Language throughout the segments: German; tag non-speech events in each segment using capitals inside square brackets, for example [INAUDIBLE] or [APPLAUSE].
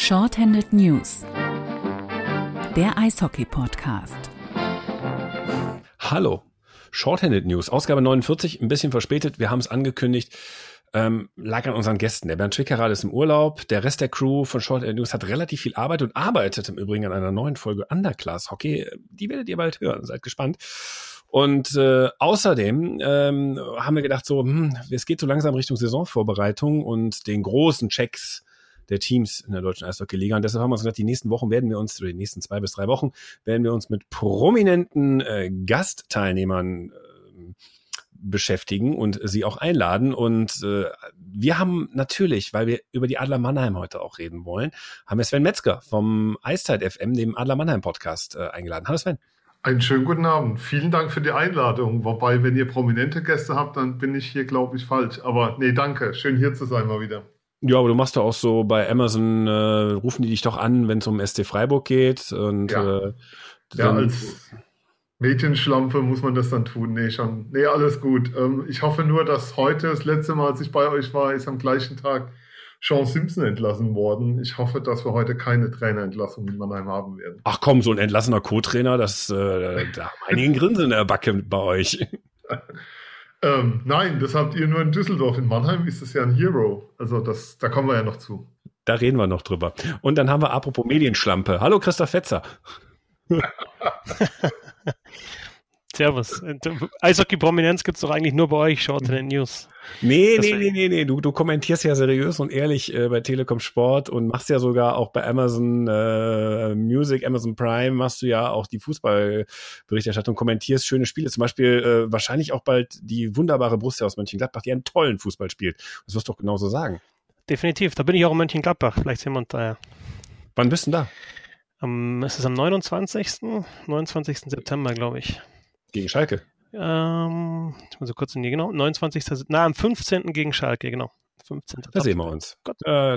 Shorthanded News, der Eishockey-Podcast. Hallo, Shorthanded News, Ausgabe 49, ein bisschen verspätet. Wir haben es angekündigt. Ähm, lag an unseren Gästen. Der Bernd Schwickerath ist im Urlaub. Der Rest der Crew von Shorthanded News hat relativ viel Arbeit und arbeitet im Übrigen an einer neuen Folge Underclass Hockey. Die werdet ihr bald hören. Seid gespannt. Und äh, außerdem ähm, haben wir gedacht, so, hm, es geht so langsam Richtung Saisonvorbereitung und den großen Checks der Teams in der deutschen Eishockey-Liga. Und deshalb haben wir uns gesagt, die nächsten Wochen werden wir uns, oder die nächsten zwei bis drei Wochen, werden wir uns mit prominenten äh, Gastteilnehmern äh, beschäftigen und sie auch einladen. Und äh, wir haben natürlich, weil wir über die Adler Mannheim heute auch reden wollen, haben wir Sven Metzger vom Eiszeit FM, dem Adler Mannheim Podcast, äh, eingeladen. Hallo Sven. Einen schönen guten Abend. Vielen Dank für die Einladung. Wobei, wenn ihr prominente Gäste habt, dann bin ich hier, glaube ich, falsch. Aber nee, danke. Schön hier zu sein mal wieder. Ja, aber du machst doch auch so bei Amazon, äh, rufen die dich doch an, wenn es um SC Freiburg geht. Und ja, äh, ja als Mädchenschlampe muss man das dann tun. Nee, schon. Nee, alles gut. Ähm, ich hoffe nur, dass heute, das letzte Mal, als ich bei euch war, ist am gleichen Tag Sean Simpson entlassen worden. Ich hoffe, dass wir heute keine Trainerentlassung in Mannheim haben werden. Ach komm, so ein entlassener Co-Trainer, das äh, da haben einigen Grinsen in der Backe bei euch. [LAUGHS] Ähm, nein, das habt ihr nur in Düsseldorf. In Mannheim ist es ja ein Hero. Also das, da kommen wir ja noch zu. Da reden wir noch drüber. Und dann haben wir apropos Medienschlampe. Hallo Christoph Fetzer. [LAUGHS] Servus. Eishockey-Prominenz gibt es doch eigentlich nur bei euch, Short in den News. Nee, das nee, nee, nee, nee. Du, du kommentierst ja seriös und ehrlich äh, bei Telekom Sport und machst ja sogar auch bei Amazon äh, Music, Amazon Prime, machst du ja auch die Fußballberichterstattung, kommentierst schöne Spiele. Zum Beispiel äh, wahrscheinlich auch bald die wunderbare Brust aus Mönchengladbach, die einen tollen Fußball spielt. Das wirst du doch genauso sagen. Definitiv. Da bin ich auch in Mönchengladbach. Vielleicht sehen wir uns da ja. Wann bist du denn da? Um, es ist am 29. 29. September, glaube ich. Gegen Schalke? Ähm, ich muss so kurz in die, genau, 29. Na, am 15. gegen Schalke, genau. 15. Da sehen wir uns. Äh, da,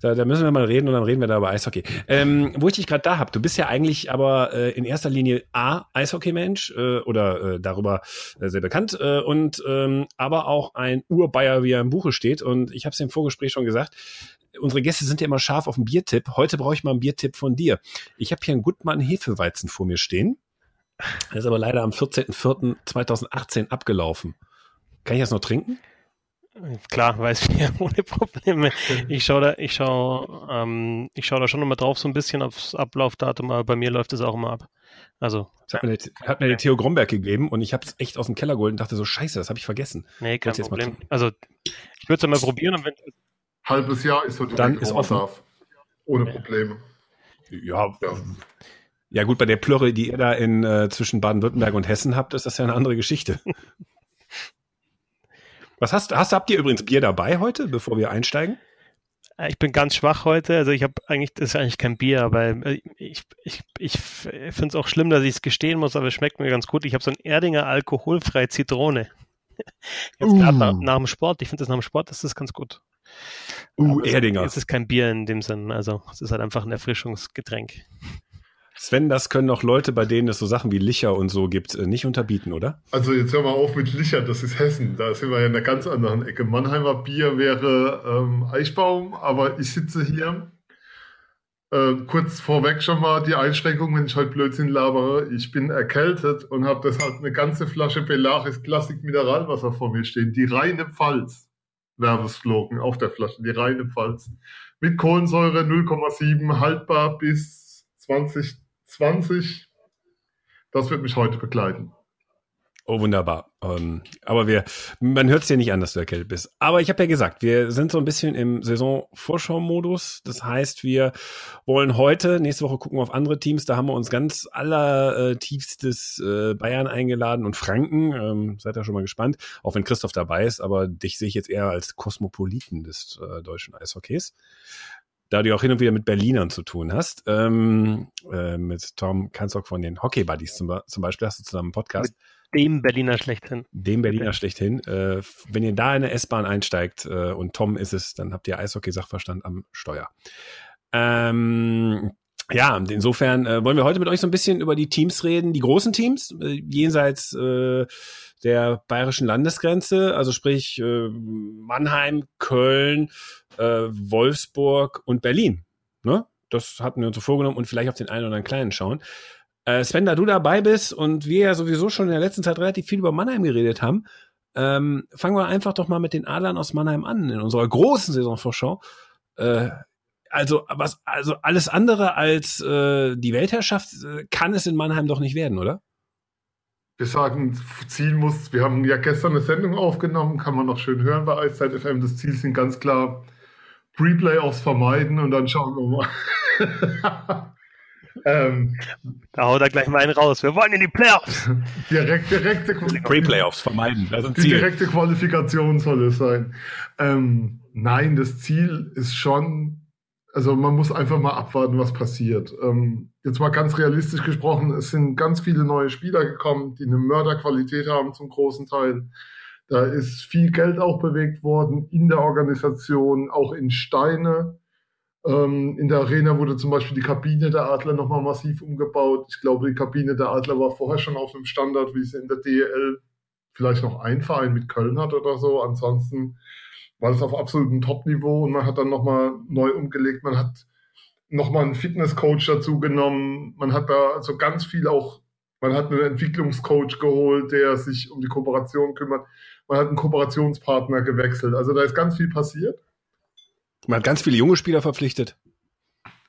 da, da, müssen wir mal reden und dann reden wir da über Eishockey. Ähm, wo ich dich gerade da habe, du bist ja eigentlich aber äh, in erster Linie A, Eishockey-Mensch äh, oder äh, darüber äh, sehr bekannt äh, und ähm, aber auch ein Urbayer, wie er im Buche steht. Und ich habe es im Vorgespräch schon gesagt, unsere Gäste sind ja immer scharf auf einen Biertipp. Heute brauche ich mal einen Biertipp von dir. Ich habe hier einen Gutmann Hefeweizen vor mir stehen. Er ist aber leider am 14.04.2018 abgelaufen. Kann ich das noch trinken? Klar, weiß ich ja, [LAUGHS] ohne Probleme. Ich schaue da, ich schaue, ähm, ich schaue da schon immer drauf so ein bisschen aufs Ablaufdatum, aber bei mir läuft es auch immer ab. Also. Das hat mir, der, hat mir der Theo Gromberg gegeben und ich habe es echt aus dem Keller geholt und dachte so, scheiße, das habe ich vergessen. Nee, kein Problem. Also, ich würde es ja mal probieren und wenn. Halbes Jahr ist so Dann ist offen. Darf. Ohne Probleme. Ja, ja. Ja gut, bei der Plörre, die ihr da in äh, zwischen Baden-Württemberg und Hessen habt, ist das ja eine andere Geschichte. [LAUGHS] Was hast, hast habt ihr übrigens Bier dabei heute, bevor wir einsteigen? Äh, ich bin ganz schwach heute. Also ich habe eigentlich, das ist eigentlich kein Bier, aber äh, ich, ich, ich finde es auch schlimm, dass ich es gestehen muss, aber es schmeckt mir ganz gut. Ich habe so ein Erdinger alkoholfrei Zitrone. [LAUGHS] Jetzt uh. nach, nach, dem Sport. Ich finde das nach dem Sport, das ist ganz gut. Uh, Erdinger. Es ist kein Bier in dem Sinn. Also es ist halt einfach ein Erfrischungsgetränk. Sven, das können auch Leute, bei denen es so Sachen wie Licher und so gibt, äh, nicht unterbieten, oder? Also jetzt hör mal auf mit Licher, das ist Hessen. Da sind wir ja in einer ganz anderen Ecke. Mannheimer Bier wäre ähm, Eichbaum, aber ich sitze hier. Äh, kurz vorweg schon mal die Einschränkung, wenn ich heute Blödsinn labere. Ich bin erkältet und habe deshalb eine ganze Flasche Belaris Klassik Mineralwasser vor mir stehen. Die reine Pfalz. Werbeslogan auf der Flasche, die reine Pfalz. Mit Kohlensäure 0,7, haltbar bis 20 20. Das wird mich heute begleiten. Oh, wunderbar. Ähm, aber wir, man hört es dir nicht an, dass du erkältet bist. Aber ich habe ja gesagt, wir sind so ein bisschen im Saisonvorschau-Modus. Das heißt, wir wollen heute, nächste Woche gucken auf andere Teams. Da haben wir uns ganz allertiefstes äh, Bayern eingeladen und Franken. Ähm, seid ihr schon mal gespannt. Auch wenn Christoph dabei ist, aber dich sehe ich jetzt eher als Kosmopoliten des äh, deutschen Eishockeys da du auch hin und wieder mit Berlinern zu tun hast, ähm, äh, mit Tom Kanzok von den Hockey Buddies zum, zum, Beispiel, hast du zusammen einen Podcast. Mit dem Berliner schlechthin. Dem Berliner schlechthin. Äh, wenn ihr da in eine S-Bahn einsteigt äh, und Tom ist es, dann habt ihr Eishockey-Sachverstand am Steuer. Ähm, ja, insofern äh, wollen wir heute mit euch so ein bisschen über die Teams reden, die großen Teams, äh, jenseits äh, der bayerischen Landesgrenze, also sprich äh, Mannheim, Köln, äh, Wolfsburg und Berlin. Ne? Das hatten wir uns so vorgenommen und vielleicht auf den einen oder anderen kleinen schauen. Äh, Sven, da du dabei bist und wir ja sowieso schon in der letzten Zeit relativ viel über Mannheim geredet haben, ähm, fangen wir einfach doch mal mit den Adlern aus Mannheim an in unserer großen Saisonvorschau. Äh, also was, also alles andere als äh, die Weltherrschaft äh, kann es in Mannheim doch nicht werden, oder? Wir sagen, Ziel muss, wir haben ja gestern eine Sendung aufgenommen, kann man noch schön hören bei Eiszeit FM. Das Ziel sind ganz klar Pre-Playoffs vermeiden und dann schauen wir mal. [LAUGHS] ähm, da haut er gleich mal einen raus. Wir wollen in die Playoffs. Direkt, direkte Pre-Playoffs vermeiden. Das ist die direkte Qualifikation soll es sein. Ähm, nein, das Ziel ist schon, also man muss einfach mal abwarten, was passiert. Ähm, jetzt mal ganz realistisch gesprochen, es sind ganz viele neue Spieler gekommen, die eine Mörderqualität haben zum großen Teil. Da ist viel Geld auch bewegt worden in der Organisation, auch in Steine. Ähm, in der Arena wurde zum Beispiel die Kabine der Adler nochmal massiv umgebaut. Ich glaube, die Kabine der Adler war vorher schon auf einem Standard, wie es in der DEL vielleicht noch ein Verein mit Köln hat oder so. Ansonsten war das auf absolutem Top-Niveau und man hat dann nochmal neu umgelegt. Man hat nochmal einen Fitnesscoach dazu genommen. Man hat da also ganz viel auch, man hat einen Entwicklungscoach geholt, der sich um die Kooperation kümmert. Man hat einen Kooperationspartner gewechselt. Also da ist ganz viel passiert. Man hat ganz viele junge Spieler verpflichtet.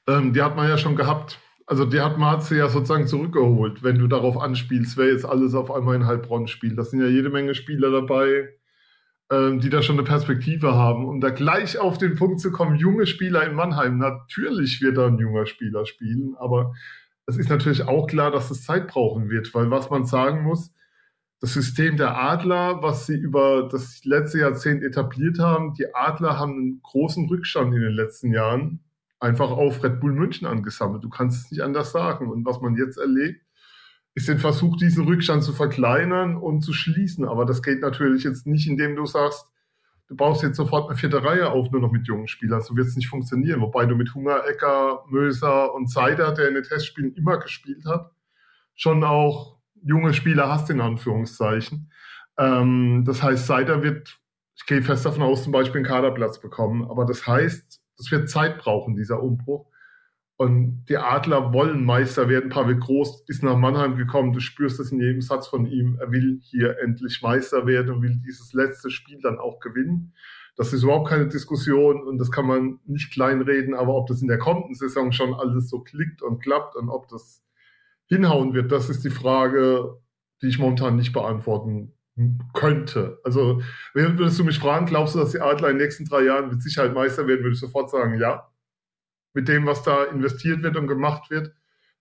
Ähm, die hat man ja schon gehabt. Also die hat Marze ja sozusagen zurückgeholt, wenn du darauf anspielst, wer jetzt alles auf einmal in Heilbronn spielt. Das sind ja jede Menge Spieler dabei, ähm, die da schon eine Perspektive haben. Um da gleich auf den Punkt zu kommen, junge Spieler in Mannheim, natürlich wird da ein junger Spieler spielen, aber es ist natürlich auch klar, dass es Zeit brauchen wird, weil was man sagen muss, das System der Adler, was sie über das letzte Jahrzehnt etabliert haben, die Adler haben einen großen Rückstand in den letzten Jahren einfach auf Red Bull München angesammelt. Du kannst es nicht anders sagen. Und was man jetzt erlebt, ist den Versuch, diesen Rückstand zu verkleinern und zu schließen. Aber das geht natürlich jetzt nicht, indem du sagst, du baust jetzt sofort eine vierte Reihe auf, nur noch mit jungen Spielern. So wird es nicht funktionieren. Wobei du mit Hunger, Ecker, Möser und Seider, der in den Testspielen immer gespielt hat, schon auch junge Spieler hast, in Anführungszeichen. Ähm, das heißt, Seider wird, ich gehe fest davon aus, zum Beispiel einen Kaderplatz bekommen. Aber das heißt, das wird Zeit brauchen, dieser Umbruch. Und die Adler wollen Meister werden. Pavel Groß ist nach Mannheim gekommen. Du spürst es in jedem Satz von ihm. Er will hier endlich Meister werden und will dieses letzte Spiel dann auch gewinnen. Das ist überhaupt keine Diskussion und das kann man nicht kleinreden. Aber ob das in der kommenden Saison schon alles so klickt und klappt und ob das hinhauen wird, das ist die Frage, die ich momentan nicht beantworten könnte. Also, würdest du mich fragen, glaubst du, dass die Adler in den nächsten drei Jahren mit Sicherheit Meister werden, würde ich sofort sagen, ja mit dem, was da investiert wird und gemacht wird.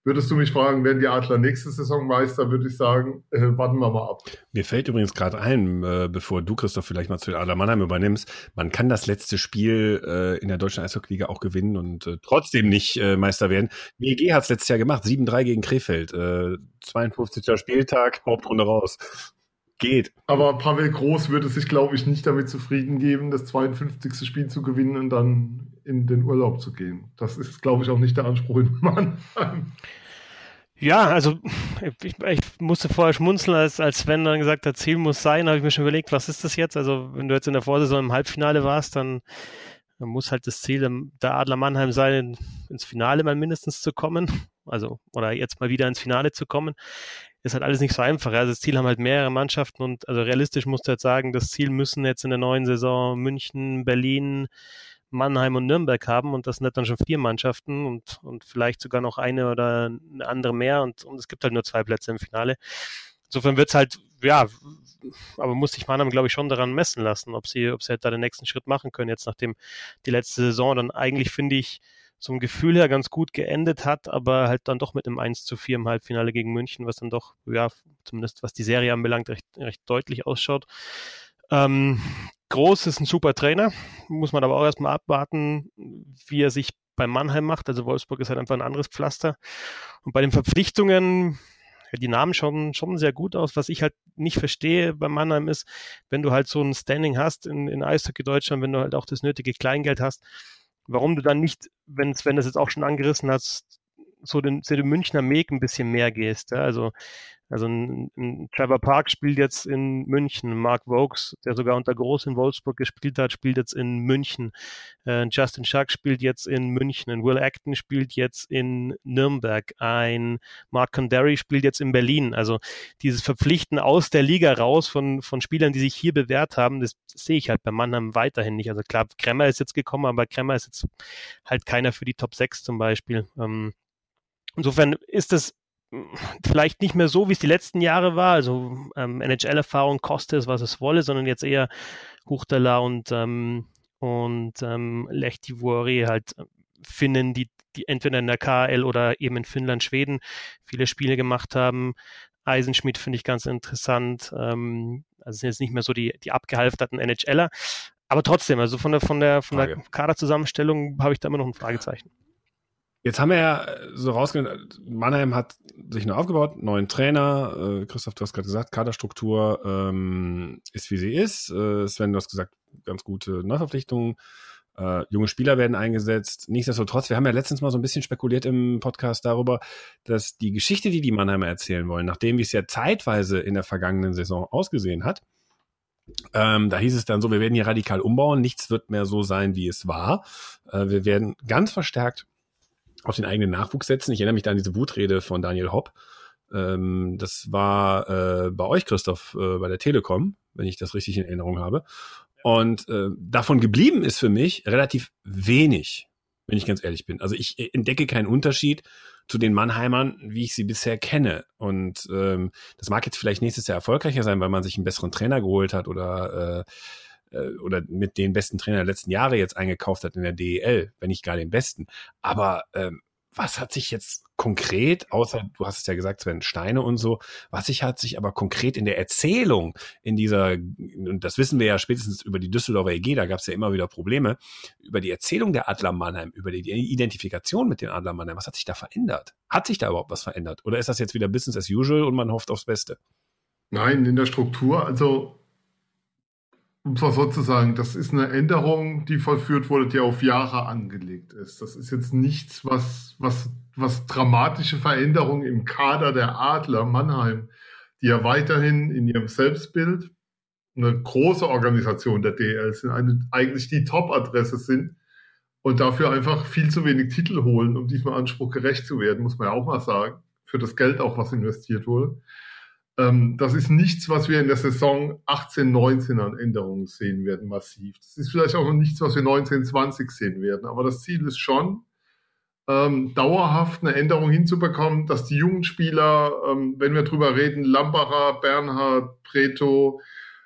Würdest du mich fragen, werden die Adler nächste Saison Meister, würde ich sagen, äh, warten wir mal ab. Mir fällt übrigens gerade ein, äh, bevor du, Christoph, vielleicht mal zu den Adler Mannheim übernimmst, man kann das letzte Spiel äh, in der deutschen Eishockey-Liga auch gewinnen und äh, trotzdem nicht äh, Meister werden. WEG hat es letztes Jahr gemacht, 7-3 gegen Krefeld, 52. Äh, Spieltag, Hauptrunde raus geht. Aber Pavel Groß würde sich, glaube ich, nicht damit zufrieden geben, das 52. Spiel zu gewinnen und dann in den Urlaub zu gehen. Das ist, glaube ich, auch nicht der Anspruch in Mannheim. Ja, also ich, ich, musste vorher schmunzeln, als, als Sven dann gesagt hat, Ziel muss sein, habe ich mir schon überlegt, was ist das jetzt? Also wenn du jetzt in der Vorsaison im Halbfinale warst, dann, dann muss halt das Ziel der Adler Mannheim sein, ins Finale mal mindestens zu kommen. Also, oder jetzt mal wieder ins Finale zu kommen ist halt alles nicht so einfach. Also das Ziel haben halt mehrere Mannschaften und also realistisch musst du jetzt sagen, das Ziel müssen jetzt in der neuen Saison München, Berlin, Mannheim und Nürnberg haben und das sind dann schon vier Mannschaften und, und vielleicht sogar noch eine oder eine andere mehr und, und es gibt halt nur zwei Plätze im Finale. Insofern wird es halt, ja, aber muss sich Mannheim, glaube ich, schon daran messen lassen, ob sie, ob sie halt da den nächsten Schritt machen können, jetzt nachdem die letzte Saison dann eigentlich, finde ich, zum Gefühl her ganz gut geendet hat, aber halt dann doch mit einem 1 zu 4 im Halbfinale gegen München, was dann doch, ja, zumindest was die Serie anbelangt, recht, recht deutlich ausschaut. Ähm, Groß ist ein super Trainer, muss man aber auch erstmal abwarten, wie er sich bei Mannheim macht. Also Wolfsburg ist halt einfach ein anderes Pflaster. Und bei den Verpflichtungen, die Namen schauen schon sehr gut aus. Was ich halt nicht verstehe bei Mannheim ist, wenn du halt so ein Standing hast in, in Eishockey Deutschland, wenn du halt auch das nötige Kleingeld hast, warum du dann nicht, wenn Sven das jetzt auch schon angerissen hast, so den, so den Münchner Meg ein bisschen mehr gehst. Ja? Also also ein, ein Trevor Park spielt jetzt in München, Mark Vokes, der sogar unter Groß in Wolfsburg gespielt hat, spielt jetzt in München. Äh, Justin Schuck spielt jetzt in München. Ein Will Acton spielt jetzt in Nürnberg. Ein Mark Condary spielt jetzt in Berlin. Also dieses Verpflichten aus der Liga raus von, von Spielern, die sich hier bewährt haben, das, das sehe ich halt bei Mannheim weiterhin nicht. Also klar, Kremmer ist jetzt gekommen, aber Kremmer ist jetzt halt keiner für die Top 6 zum Beispiel. Ähm, Insofern ist das vielleicht nicht mehr so, wie es die letzten Jahre war. Also ähm, NHL-Erfahrung kostet es, was es wolle, sondern jetzt eher Huchtala und, ähm, und ähm, Lehtivuori halt Finnen, die, die entweder in der KL oder eben in Finnland, Schweden viele Spiele gemacht haben. Eisenschmidt finde ich ganz interessant. Ähm, also sind jetzt nicht mehr so die, die abgehalfterten NHLer. Aber trotzdem, also von der, von der, von der Kaderzusammenstellung habe ich da immer noch ein Fragezeichen. Jetzt haben wir ja so rausgehört, Mannheim hat sich neu aufgebaut, neuen Trainer. Äh, Christoph, du hast gerade gesagt, Kaderstruktur ähm, ist wie sie ist. Äh, Sven, du hast gesagt, ganz gute Neuverpflichtungen. Äh, junge Spieler werden eingesetzt. Nichtsdestotrotz, wir haben ja letztens mal so ein bisschen spekuliert im Podcast darüber, dass die Geschichte, die die Mannheimer erzählen wollen, nachdem wie es ja zeitweise in der vergangenen Saison ausgesehen hat, ähm, da hieß es dann so, wir werden hier radikal umbauen, nichts wird mehr so sein, wie es war. Äh, wir werden ganz verstärkt auf den eigenen Nachwuchs setzen. Ich erinnere mich da an diese Wutrede von Daniel Hopp. Ähm, das war äh, bei euch, Christoph, äh, bei der Telekom, wenn ich das richtig in Erinnerung habe. Und äh, davon geblieben ist für mich relativ wenig, wenn ich ganz ehrlich bin. Also ich entdecke keinen Unterschied zu den Mannheimern, wie ich sie bisher kenne. Und ähm, das mag jetzt vielleicht nächstes Jahr erfolgreicher sein, weil man sich einen besseren Trainer geholt hat oder äh, äh, oder mit den besten Trainer der letzten Jahre jetzt eingekauft hat in der DEL, wenn nicht gar den besten. Aber ähm, was hat sich jetzt konkret, außer du hast es ja gesagt, Sven, Steine und so, was sich hat sich aber konkret in der Erzählung in dieser, und das wissen wir ja spätestens über die Düsseldorfer EG, da gab es ja immer wieder Probleme, über die Erzählung der Adler Mannheim, über die Identifikation mit den Adler Mannheim, was hat sich da verändert? Hat sich da überhaupt was verändert? Oder ist das jetzt wieder Business as usual und man hofft aufs Beste? Nein, in der Struktur, also um zwar sozusagen, das ist eine Änderung, die vollführt wurde, die auf Jahre angelegt ist. Das ist jetzt nichts, was, was, was dramatische Veränderungen im Kader der Adler Mannheim, die ja weiterhin in ihrem Selbstbild eine große Organisation der DL sind, eine, eigentlich die Top-Adresse sind und dafür einfach viel zu wenig Titel holen, um diesem Anspruch gerecht zu werden, muss man ja auch mal sagen, für das Geld auch, was investiert wurde. Ähm, das ist nichts, was wir in der Saison 18, 19 an Änderungen sehen werden, massiv. Das ist vielleicht auch noch nichts, was wir 19, 20 sehen werden. Aber das Ziel ist schon, ähm, dauerhaft eine Änderung hinzubekommen, dass die jungen Spieler, ähm, wenn wir drüber reden, Lambacher, Bernhard, Preto,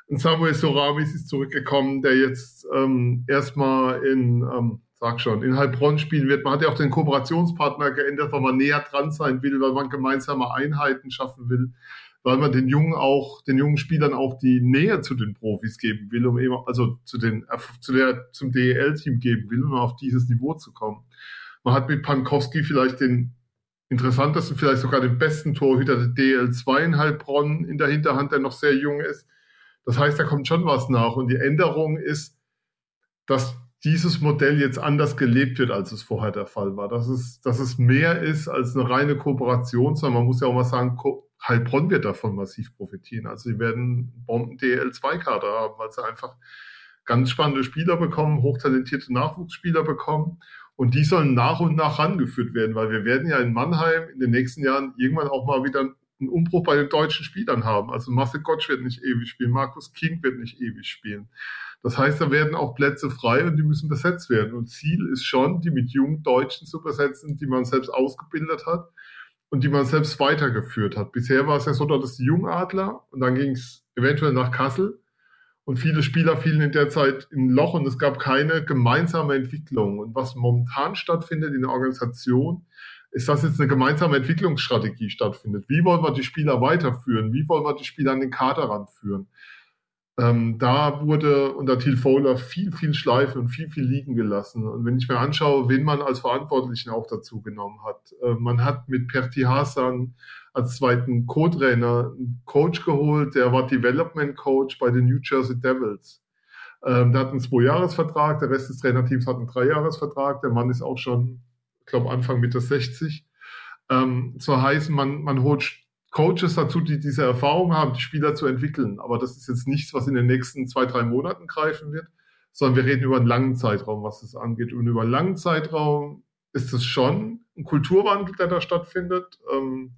Samuel Soramis ist zurückgekommen, der jetzt ähm, erstmal in, ähm, sag schon, in Heilbronn spielen wird. Man hat ja auch den Kooperationspartner geändert, weil man näher dran sein will, weil man gemeinsame Einheiten schaffen will weil man den jungen auch, den jungen Spielern auch die Nähe zu den Profis geben will, um eben, also zu den, zu der, zum DEL-Team geben will, um auf dieses Niveau zu kommen. Man hat mit Pankowski vielleicht den interessantesten, vielleicht sogar den besten Torhüter der DL2 in Heilbronn in der Hinterhand, der noch sehr jung ist. Das heißt, da kommt schon was nach. Und die Änderung ist, dass dieses Modell jetzt anders gelebt wird, als es vorher der Fall war. Dass es, dass es mehr ist als eine reine Kooperation, sondern man muss ja auch mal sagen, Heilbronn wird davon massiv profitieren. Also sie werden Bomben-DL2-Kader haben, weil sie einfach ganz spannende Spieler bekommen, hochtalentierte Nachwuchsspieler bekommen. Und die sollen nach und nach rangeführt werden, weil wir werden ja in Mannheim in den nächsten Jahren irgendwann auch mal wieder einen Umbruch bei den deutschen Spielern haben. Also Marcel Gottsch wird nicht ewig spielen, Markus King wird nicht ewig spielen. Das heißt, da werden auch Plätze frei und die müssen besetzt werden. Und Ziel ist schon, die mit jungen Deutschen zu besetzen, die man selbst ausgebildet hat und die man selbst weitergeführt hat. Bisher war es ja so, dass die Jungadler und dann ging es eventuell nach Kassel und viele Spieler fielen in der Zeit in ein Loch und es gab keine gemeinsame Entwicklung. Und was momentan stattfindet in der Organisation, ist, dass jetzt eine gemeinsame Entwicklungsstrategie stattfindet. Wie wollen wir die Spieler weiterführen? Wie wollen wir die Spieler an den Kader ranführen? Ähm, da wurde unter Thiel Fowler viel, viel Schleife und viel, viel liegen gelassen. Und wenn ich mir anschaue, wen man als Verantwortlichen auch dazu genommen hat, äh, man hat mit Perti Hassan als zweiten Co-Trainer einen Coach geholt, der war Development Coach bei den New Jersey Devils. Ähm, der hat einen Zwei-Jahres-Vertrag, der Rest des Trainerteams hat einen Drei-Jahres-Vertrag. Der Mann ist auch schon, ich glaube, Anfang Mitte 60. ähm, zu heißen, man, man holt Coaches dazu, die diese Erfahrung haben, die Spieler zu entwickeln. Aber das ist jetzt nichts, was in den nächsten zwei, drei Monaten greifen wird, sondern wir reden über einen langen Zeitraum, was das angeht. Und über einen langen Zeitraum ist es schon ein Kulturwandel, der da stattfindet. Ähm,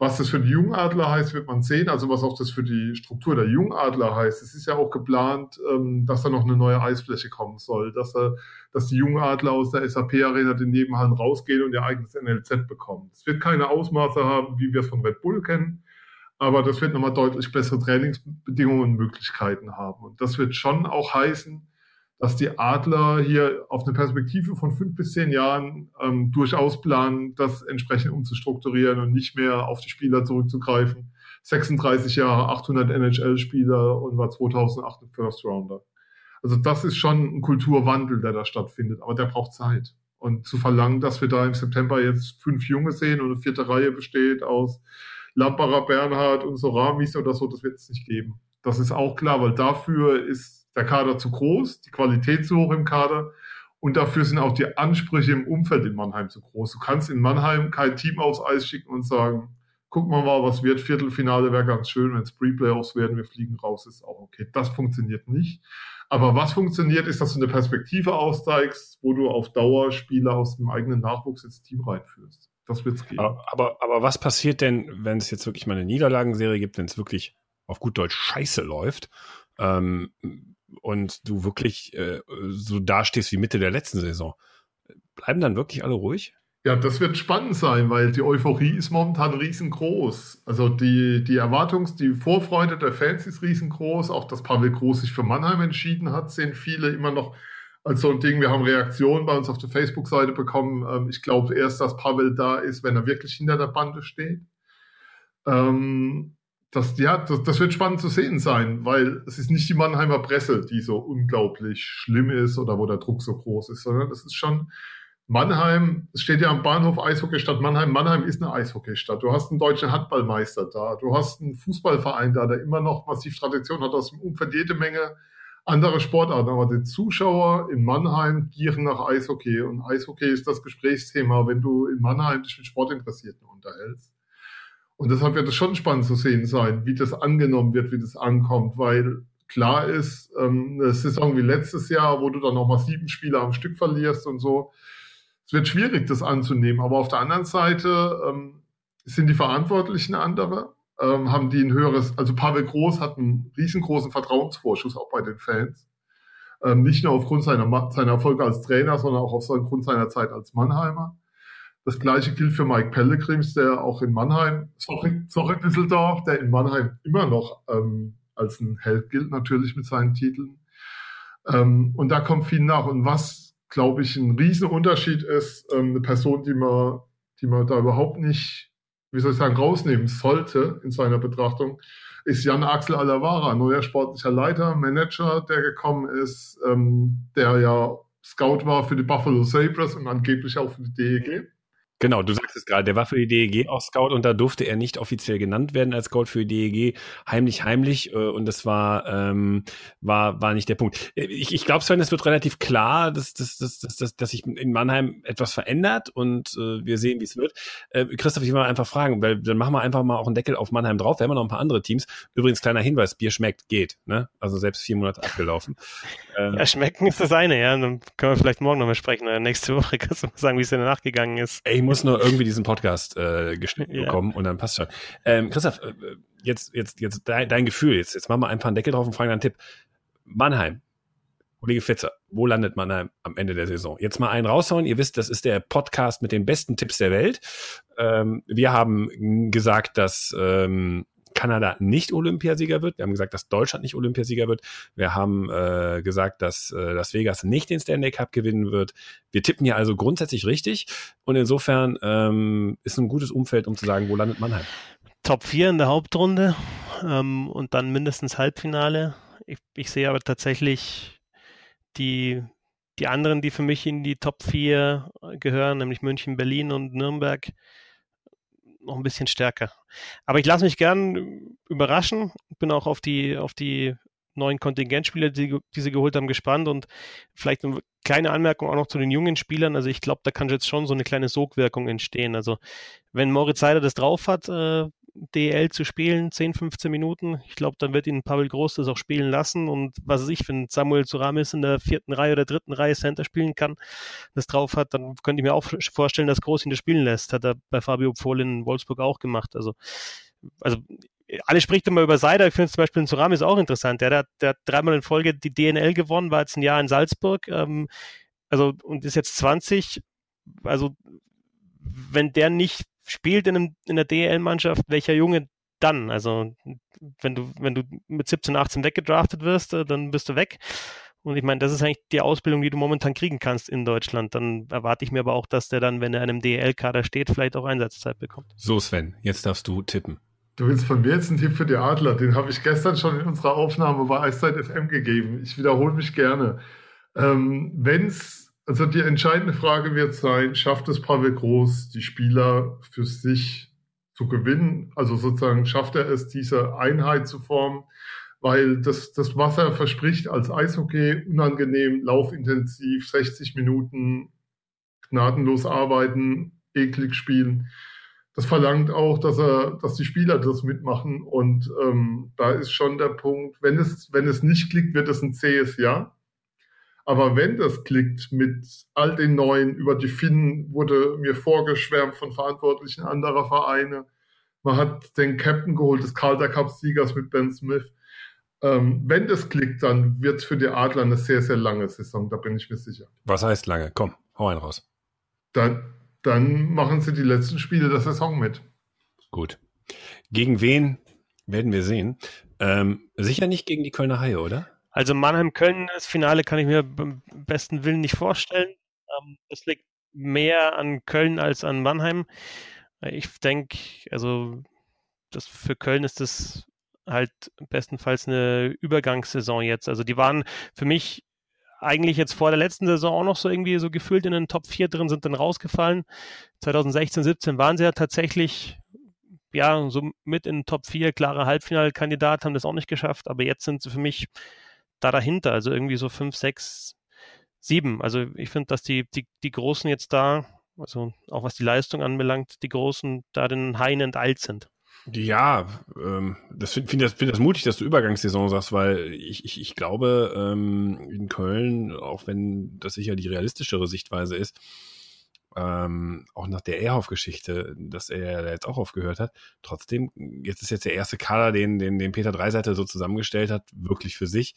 was das für die Jungadler heißt, wird man sehen. Also was auch das für die Struktur der Jungadler heißt. Es ist ja auch geplant, ähm, dass da noch eine neue Eisfläche kommen soll, dass, er, dass die Jungadler aus der SAP-Arena den Nebenhallen rausgehen und ihr eigenes NLZ bekommen. Es wird keine Ausmaße haben, wie wir es von Red Bull kennen, aber das wird nochmal deutlich bessere Trainingsbedingungen und Möglichkeiten haben. Und das wird schon auch heißen, dass die Adler hier auf eine Perspektive von fünf bis zehn Jahren ähm, durchaus planen, das entsprechend umzustrukturieren und nicht mehr auf die Spieler zurückzugreifen. 36 Jahre, 800 NHL-Spieler und war 2008 ein First Rounder. Also das ist schon ein Kulturwandel, der da stattfindet, aber der braucht Zeit. Und zu verlangen, dass wir da im September jetzt fünf Junge sehen und eine vierte Reihe besteht aus Lamperer, Bernhard und Soramis oder so, das wird es nicht geben. Das ist auch klar, weil dafür ist der Kader zu groß, die Qualität zu hoch im Kader und dafür sind auch die Ansprüche im Umfeld in Mannheim zu groß. Du kannst in Mannheim kein Team aufs Eis schicken und sagen, guck mal mal, was wird, Viertelfinale wäre ganz schön, wenn es Pre-Playoffs werden, wir fliegen raus, ist auch okay. Das funktioniert nicht. Aber was funktioniert, ist, dass du eine Perspektive aussteigst, wo du auf Dauer Spieler aus dem eigenen Nachwuchs ins Team reinführst. Das wird es geben. Aber, aber, aber was passiert denn, wenn es jetzt wirklich mal eine Niederlagenserie gibt, wenn es wirklich auf gut Deutsch scheiße läuft? Ähm, und du wirklich äh, so dastehst wie Mitte der letzten Saison, bleiben dann wirklich alle ruhig? Ja, das wird spannend sein, weil die Euphorie ist momentan riesengroß. Also die, die Erwartungs-, die Vorfreude der Fans ist riesengroß. Auch dass Pavel Groß sich für Mannheim entschieden hat, sehen viele immer noch als so ein Ding. Wir haben Reaktionen bei uns auf der Facebook-Seite bekommen. Ähm, ich glaube erst, dass Pavel da ist, wenn er wirklich hinter der Bande steht. Ähm, das, ja, das, das wird spannend zu sehen sein, weil es ist nicht die Mannheimer Presse, die so unglaublich schlimm ist oder wo der Druck so groß ist, sondern es ist schon Mannheim, es steht ja am Bahnhof Eishockeystadt Mannheim. Mannheim ist eine Eishockeystadt. Du hast einen deutschen Handballmeister da. Du hast einen Fußballverein da, der immer noch massiv Tradition hat aus dem Umfeld jede Menge andere Sportarten. Aber die Zuschauer in Mannheim gieren nach Eishockey. Und Eishockey ist das Gesprächsthema, wenn du in Mannheim dich mit Sportinteressierten unterhältst. Und deshalb wird es schon spannend zu sehen sein, wie das angenommen wird, wie das ankommt, weil klar ist, ähm, eine Saison wie letztes Jahr, wo du dann nochmal sieben Spiele am Stück verlierst und so, es wird schwierig, das anzunehmen. Aber auf der anderen Seite ähm, sind die Verantwortlichen andere, ähm, haben die ein höheres, also Pavel Groß hat einen riesengroßen Vertrauensvorschuss auch bei den Fans. Ähm, nicht nur aufgrund seiner, seiner Erfolge als Trainer, sondern auch aufgrund seiner Zeit als Mannheimer. Das gleiche gilt für Mike Pellegrims, der auch in Mannheim, sorry, sorry Düsseldorf, der in Mannheim immer noch ähm, als ein Held gilt, natürlich mit seinen Titeln. Ähm, und da kommt viel nach. Und was, glaube ich, ein Riesenunterschied ist, ähm, eine Person, die man, die man da überhaupt nicht, wie soll ich sagen, rausnehmen sollte in seiner Betrachtung, ist Jan Axel Alavara, neuer sportlicher Leiter, Manager, der gekommen ist, ähm, der ja Scout war für die Buffalo Sabres und angeblich auch für die DEG. Genau, du sagst es gerade, der war für die DEG auch Scout und da durfte er nicht offiziell genannt werden als Scout für die DEG, heimlich, heimlich äh, und das war, ähm, war, war nicht der Punkt. Äh, ich, ich glaube, Sven, es wird relativ klar, dass, dass, dass, dass, dass, dass sich in Mannheim etwas verändert und äh, wir sehen, wie es wird. Äh, Christoph, ich will mal einfach fragen, weil dann machen wir einfach mal auch einen Deckel auf Mannheim drauf. Wir haben ja noch ein paar andere Teams. Übrigens, kleiner Hinweis, Bier schmeckt, geht. Ne? Also selbst vier Monate abgelaufen. [LAUGHS] Ähm, ja, schmecken ist das eine, ja. Dann können wir vielleicht morgen nochmal sprechen oder nächste Woche [LAUGHS] kannst du mal sagen, wie es denn danach gegangen ist. Ey, muss nur irgendwie diesen Podcast äh, geschnitten ja. bekommen und dann passt schon. Ähm, Christoph, äh, jetzt, jetzt, jetzt dein, dein Gefühl, jetzt, jetzt machen wir einfach einen Deckel drauf und fragen einen Tipp. Mannheim, Kollege Fitzer, wo landet Mannheim am Ende der Saison? Jetzt mal einen raushauen. Ihr wisst, das ist der Podcast mit den besten Tipps der Welt. Ähm, wir haben gesagt, dass ähm, Kanada nicht Olympiasieger wird. Wir haben gesagt, dass Deutschland nicht Olympiasieger wird. Wir haben äh, gesagt, dass äh, Las Vegas nicht den Stanley Cup gewinnen wird. Wir tippen hier also grundsätzlich richtig. Und insofern ähm, ist ein gutes Umfeld, um zu sagen, wo landet Mannheim. Top 4 in der Hauptrunde ähm, und dann mindestens Halbfinale. Ich, ich sehe aber tatsächlich die, die anderen, die für mich in die Top 4 gehören, nämlich München, Berlin und Nürnberg, noch ein bisschen stärker. Aber ich lasse mich gern überraschen. Bin auch auf die, auf die neuen Kontingentspieler, die, die sie geholt haben, gespannt und vielleicht eine kleine Anmerkung auch noch zu den jungen Spielern. Also ich glaube, da kann jetzt schon so eine kleine Sogwirkung entstehen. Also wenn Moritz Seider das drauf hat, äh, DL zu spielen, 10, 15 Minuten. Ich glaube, dann wird ihn Pavel Groß das auch spielen lassen. Und was weiß ich, wenn Samuel Zuramis in der vierten Reihe oder dritten Reihe Center spielen kann, das drauf hat, dann könnte ich mir auch vorstellen, dass Groß ihn das spielen lässt. Hat er bei Fabio Pfohl in Wolfsburg auch gemacht. Also, also alle spricht immer über Seider. Ich finde zum Beispiel Zuramis auch interessant. Der, der, der, hat dreimal in Folge die DNL gewonnen, war jetzt ein Jahr in Salzburg. Ähm, also, und ist jetzt 20. Also, wenn der nicht spielt in, einem, in der DL-Mannschaft, welcher Junge dann? Also, wenn du, wenn du mit 17, 18 weggedraftet wirst, äh, dann bist du weg. Und ich meine, das ist eigentlich die Ausbildung, die du momentan kriegen kannst in Deutschland. Dann erwarte ich mir aber auch, dass der dann, wenn er in einem DL-Kader steht, vielleicht auch Einsatzzeit bekommt. So, Sven, jetzt darfst du tippen. Du willst von mir jetzt einen Tipp für die Adler. Den habe ich gestern schon in unserer Aufnahme bei Eiszeit FM gegeben. Ich wiederhole mich gerne. Ähm, Wenn es also die entscheidende Frage wird sein, schafft es Pavel Groß, die Spieler für sich zu gewinnen? Also sozusagen schafft er es, diese Einheit zu formen? Weil das, das was er verspricht als Eishockey, unangenehm, laufintensiv, 60 Minuten, gnadenlos arbeiten, eklig spielen, das verlangt auch, dass er, dass die Spieler das mitmachen. Und ähm, da ist schon der Punkt, wenn es, wenn es nicht klickt, wird es ein zähes Jahr. Aber wenn das klickt mit all den neuen, über die Finnen wurde mir vorgeschwärmt von Verantwortlichen anderer Vereine. Man hat den Captain geholt des Calder Cup-Siegers mit Ben Smith. Ähm, wenn das klickt, dann wird es für die Adler eine sehr, sehr lange Saison, da bin ich mir sicher. Was heißt lange? Komm, hau einen raus. Dann, dann machen sie die letzten Spiele der Saison mit. Gut. Gegen wen werden wir sehen? Ähm, sicher nicht gegen die Kölner Haie, oder? Also Mannheim-Köln, das Finale kann ich mir beim besten Willen nicht vorstellen. Ähm, das liegt mehr an Köln als an Mannheim. Ich denke, also das für Köln ist das halt bestenfalls eine Übergangssaison jetzt. Also die waren für mich eigentlich jetzt vor der letzten Saison auch noch so irgendwie so gefühlt in den Top 4 drin, sind dann rausgefallen. 2016, 17 waren sie ja tatsächlich ja so mit in den Top 4, klare Halbfinalkandidat, haben das auch nicht geschafft, aber jetzt sind sie für mich da dahinter, also irgendwie so fünf, sechs, sieben. Also ich finde, dass die, die, die Großen jetzt da, also auch was die Leistung anbelangt, die Großen da den Haien enteilt sind. Ja, ähm, das finde find das, find das mutig, dass du Übergangssaison sagst, weil ich, ich, ich glaube, ähm, in Köln, auch wenn das sicher die realistischere Sichtweise ist, ähm, auch nach der Ehrhoff-Geschichte, dass er jetzt auch aufgehört hat. Trotzdem, jetzt ist jetzt der erste Kader, den, den, den Peter Dreiseite so zusammengestellt hat, wirklich für sich.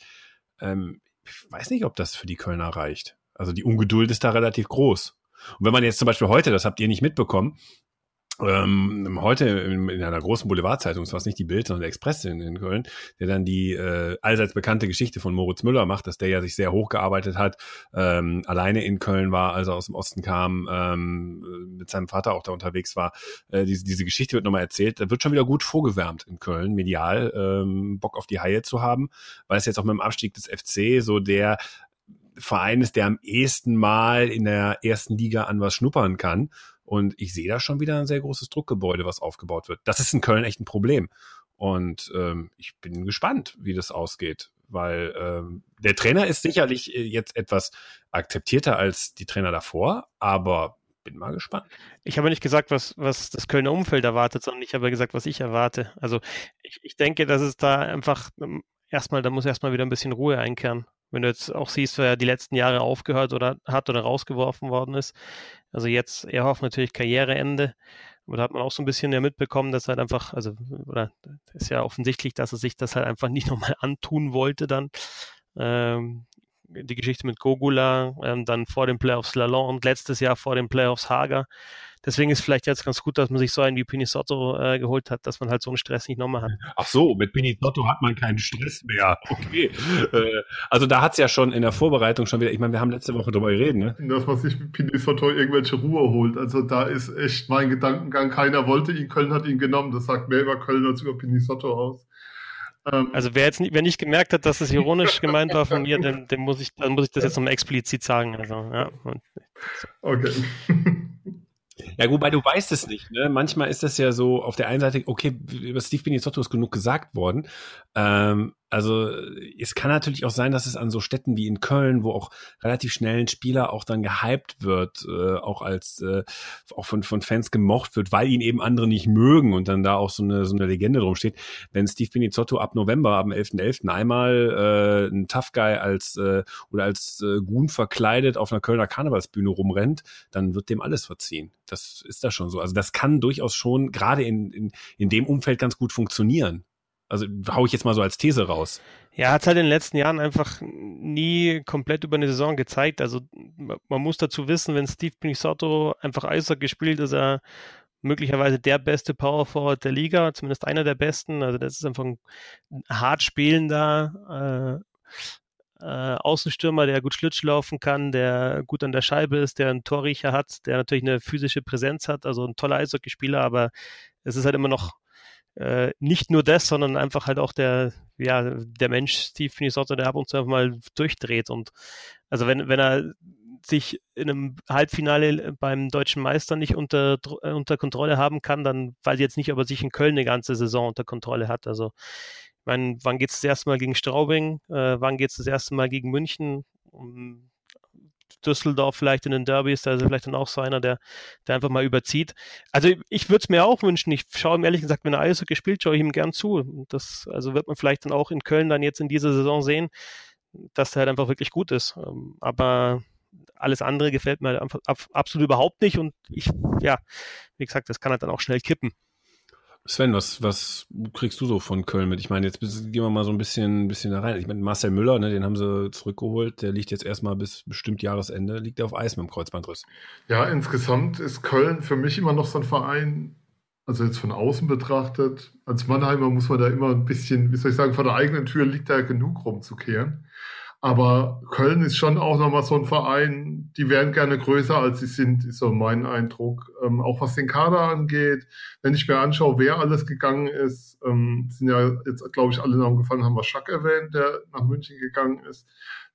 Ähm, ich weiß nicht, ob das für die Kölner reicht. Also die Ungeduld ist da relativ groß. Und wenn man jetzt zum Beispiel heute, das habt ihr nicht mitbekommen, ähm, heute in, in, einer großen Boulevardzeitung, es war nicht die Bild, sondern der Express in, in Köln, der dann die äh, allseits bekannte Geschichte von Moritz Müller macht, dass der ja sich sehr hochgearbeitet hat, ähm, alleine in Köln war, als er aus dem Osten kam, ähm, mit seinem Vater auch da unterwegs war. Äh, diese, diese Geschichte wird nochmal erzählt. Da wird schon wieder gut vorgewärmt in Köln, medial, ähm, Bock auf die Haie zu haben, weil es jetzt auch mit dem Abstieg des FC so der Verein ist, der am ehesten mal in der ersten Liga an was schnuppern kann. Und ich sehe da schon wieder ein sehr großes Druckgebäude, was aufgebaut wird. Das ist in Köln echt ein Problem. Und ähm, ich bin gespannt, wie das ausgeht, weil ähm, der Trainer ist sicherlich äh, jetzt etwas akzeptierter als die Trainer davor, aber bin mal gespannt. Ich habe nicht gesagt, was, was das Kölner Umfeld erwartet, sondern ich habe gesagt, was ich erwarte. Also ich, ich denke, dass es da einfach ähm, erstmal, da muss erstmal wieder ein bisschen Ruhe einkehren. Wenn du jetzt auch siehst, wer die letzten Jahre aufgehört oder hat oder rausgeworfen worden ist. Also jetzt Erhoff natürlich Karriereende. Aber da hat man auch so ein bisschen ja mitbekommen, dass halt einfach, also, oder ist ja offensichtlich, dass er sich das halt einfach [LAUGHS] nicht nochmal antun wollte dann. Ähm, die Geschichte mit Gogula, ähm, dann vor den Playoffs Lalonde und letztes Jahr vor den Playoffs Hager deswegen ist vielleicht jetzt ganz gut, dass man sich so einen wie Pinisotto äh, geholt hat, dass man halt so einen Stress nicht nochmal hat. Ach so, mit Pinisotto hat man keinen Stress mehr. [LAUGHS] Okay. äh, also da hat es ja schon in der Vorbereitung schon wieder, ich meine, wir haben letzte Woche drüber geredet, ne? Dass man sich mit Pinisotto irgendwelche Ruhe holt. Also da ist echt mein Gedankengang, keiner wollte ihn, Köln hat ihn genommen. Das sagt mehr über Köln als über Pinisotto aus. Ähm, also wer jetzt nicht, wer nicht gemerkt hat, dass es ironisch [LAUGHS] gemeint war von mir, dem, dem muss ich, dann muss ich das jetzt nochmal explizit sagen. Also, ja. Okay. [LAUGHS] Ja, wobei du weißt es nicht. Ne? Manchmal ist das ja so auf der einen Seite, okay, über Steve Pinizotto ist genug gesagt worden. Ähm, Also es kann natürlich auch sein, dass es an so Städten wie in Köln, wo auch relativ schnell ein Spieler auch dann gehypt wird, äh, auch als äh, auch von, von Fans gemocht wird, weil ihn eben andere nicht mögen und dann da auch so eine, so eine Legende drum steht. Wenn Steve Pinizotto ab November, am 11.11. .11. einmal äh, ein Tough Guy als äh, oder als äh, Gun verkleidet auf einer Kölner Karnevalsbühne rumrennt, dann wird dem alles verziehen. Das ist da schon so. Also das kann durchaus schon gerade in, in, in dem Umfeld ganz gut funktionieren. Also hau ich jetzt mal so als These raus. Ja, hat halt in den letzten Jahren einfach nie komplett über eine Saison gezeigt. Also man muss dazu wissen, wenn Steve Pinisotto einfach Eishockey gespielt, ist er möglicherweise der beste Power Forward der Liga, zumindest einer der besten. Also das ist einfach ein hart spielender äh, äh, Außenstürmer, der gut Schlitsch laufen kann, der gut an der Scheibe ist, der einen Torriecher hat, der natürlich eine physische Präsenz hat, also ein toller Eishockeyspieler, aber es ist halt immer noch äh, nicht nur das, sondern einfach halt auch der, ja, der Mensch Steve Minnesota, der ab und zu einfach mal durchdreht. Und also wenn, wenn er sich in einem Halbfinale beim deutschen Meister nicht unter, äh, unter Kontrolle haben kann, dann weiß ich jetzt nicht, ob er sich in Köln eine ganze Saison unter Kontrolle hat. Also ich meine, wann geht es das erste Mal gegen Straubing? Äh, wann geht es das erste Mal gegen München? Düsseldorf vielleicht in den Derbys, da ist er vielleicht dann auch so einer, der, der einfach mal überzieht. Also ich würde es mir auch wünschen. Ich schaue ihm ehrlich gesagt, wenn er Eishockey spielt, schaue ich ihm gern zu. Das also wird man vielleicht dann auch in Köln dann jetzt in dieser Saison sehen, dass er halt einfach wirklich gut ist. Ähm, aber alles andere gefällt mir halt absolut überhaupt nicht und ich, ja, wie gesagt, das kann halt dann auch schnell kippen. Sven, was, was kriegst du so von Köln mit? Ich meine, jetzt gehen wir mal so ein bisschen, bisschen da rein. Ich meine, Marcel Müller, ne, den haben sie zurückgeholt. Der liegt jetzt erstmal bis bestimmt Jahresende, liegt er auf Eis mit dem Kreuzbandriss. Ja, insgesamt ist Köln für mich immer noch so ein Verein, also jetzt von außen betrachtet. Als Mannheimer muss man da immer ein bisschen, wie soll ich sagen, vor der eigenen Tür liegt da genug rumzukehren. Aber Köln ist schon auch nochmal so ein Verein, die wären gerne größer, als sie sind, ist so mein Eindruck. Ähm, auch was den Kader angeht, wenn ich mir anschaue, wer alles gegangen ist, ähm, sind ja jetzt, glaube ich, alle Namen gefallen, haben wir Schack erwähnt, der nach München gegangen ist.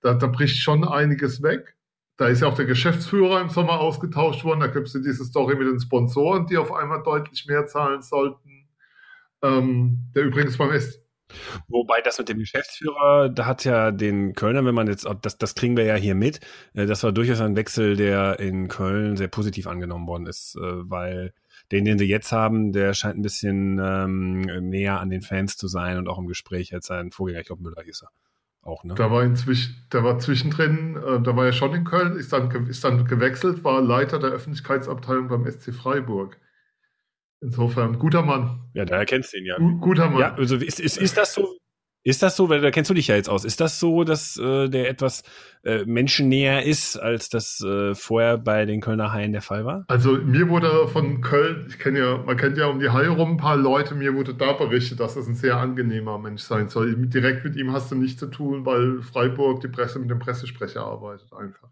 Da, da bricht schon einiges weg. Da ist ja auch der Geschäftsführer im Sommer ausgetauscht worden. Da gibt es ja diese Story mit den Sponsoren, die auf einmal deutlich mehr zahlen sollten. Ähm, der übrigens beim S Wobei das mit dem Geschäftsführer, da hat ja den Kölner, wenn man jetzt, das, das kriegen wir ja hier mit, äh, das war durchaus ein Wechsel, der in Köln sehr positiv angenommen worden ist, äh, weil den, den sie jetzt haben, der scheint ein bisschen ähm, näher an den Fans zu sein und auch im Gespräch als sein Vorgänger, ich glaube Müller hieß er. Auch, ne? Da war inzwischen, da war zwischendrin, äh, da war er schon in Köln, ist dann, ist dann gewechselt, war Leiter der Öffentlichkeitsabteilung beim SC Freiburg. Insofern, guter Mann. Ja, da erkennst du ihn ja. Guter Mann. Ja, also ist, ist, ist das so? Ist das so, weil da kennst du dich ja jetzt aus, ist das so, dass äh, der etwas äh, menschennäher ist, als das äh, vorher bei den Kölner Haien der Fall war? Also mir wurde von Köln, ich kenne ja, man kennt ja um die Haie rum ein paar Leute, mir wurde da berichtet, dass das ein sehr angenehmer Mensch sein soll. Direkt mit ihm hast du nichts zu tun, weil Freiburg die Presse mit dem Pressesprecher arbeitet einfach.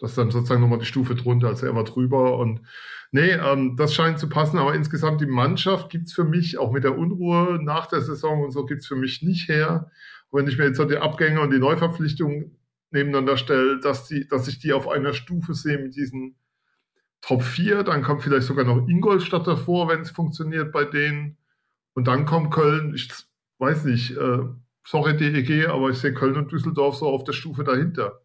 Das ist dann sozusagen nochmal die Stufe drunter, also er war drüber und Nee, ähm, das scheint zu passen, aber insgesamt die Mannschaft gibt's für mich, auch mit der Unruhe nach der Saison und so, gibt's für mich nicht her. Und wenn ich mir jetzt so die Abgänge und die Neuverpflichtungen nebeneinander stelle, dass, die, dass ich die auf einer Stufe sehe mit diesen Top 4, dann kommt vielleicht sogar noch Ingolstadt davor, wenn es funktioniert bei denen. Und dann kommt Köln, ich weiß nicht, äh, sorry DEG, aber ich sehe Köln und Düsseldorf so auf der Stufe dahinter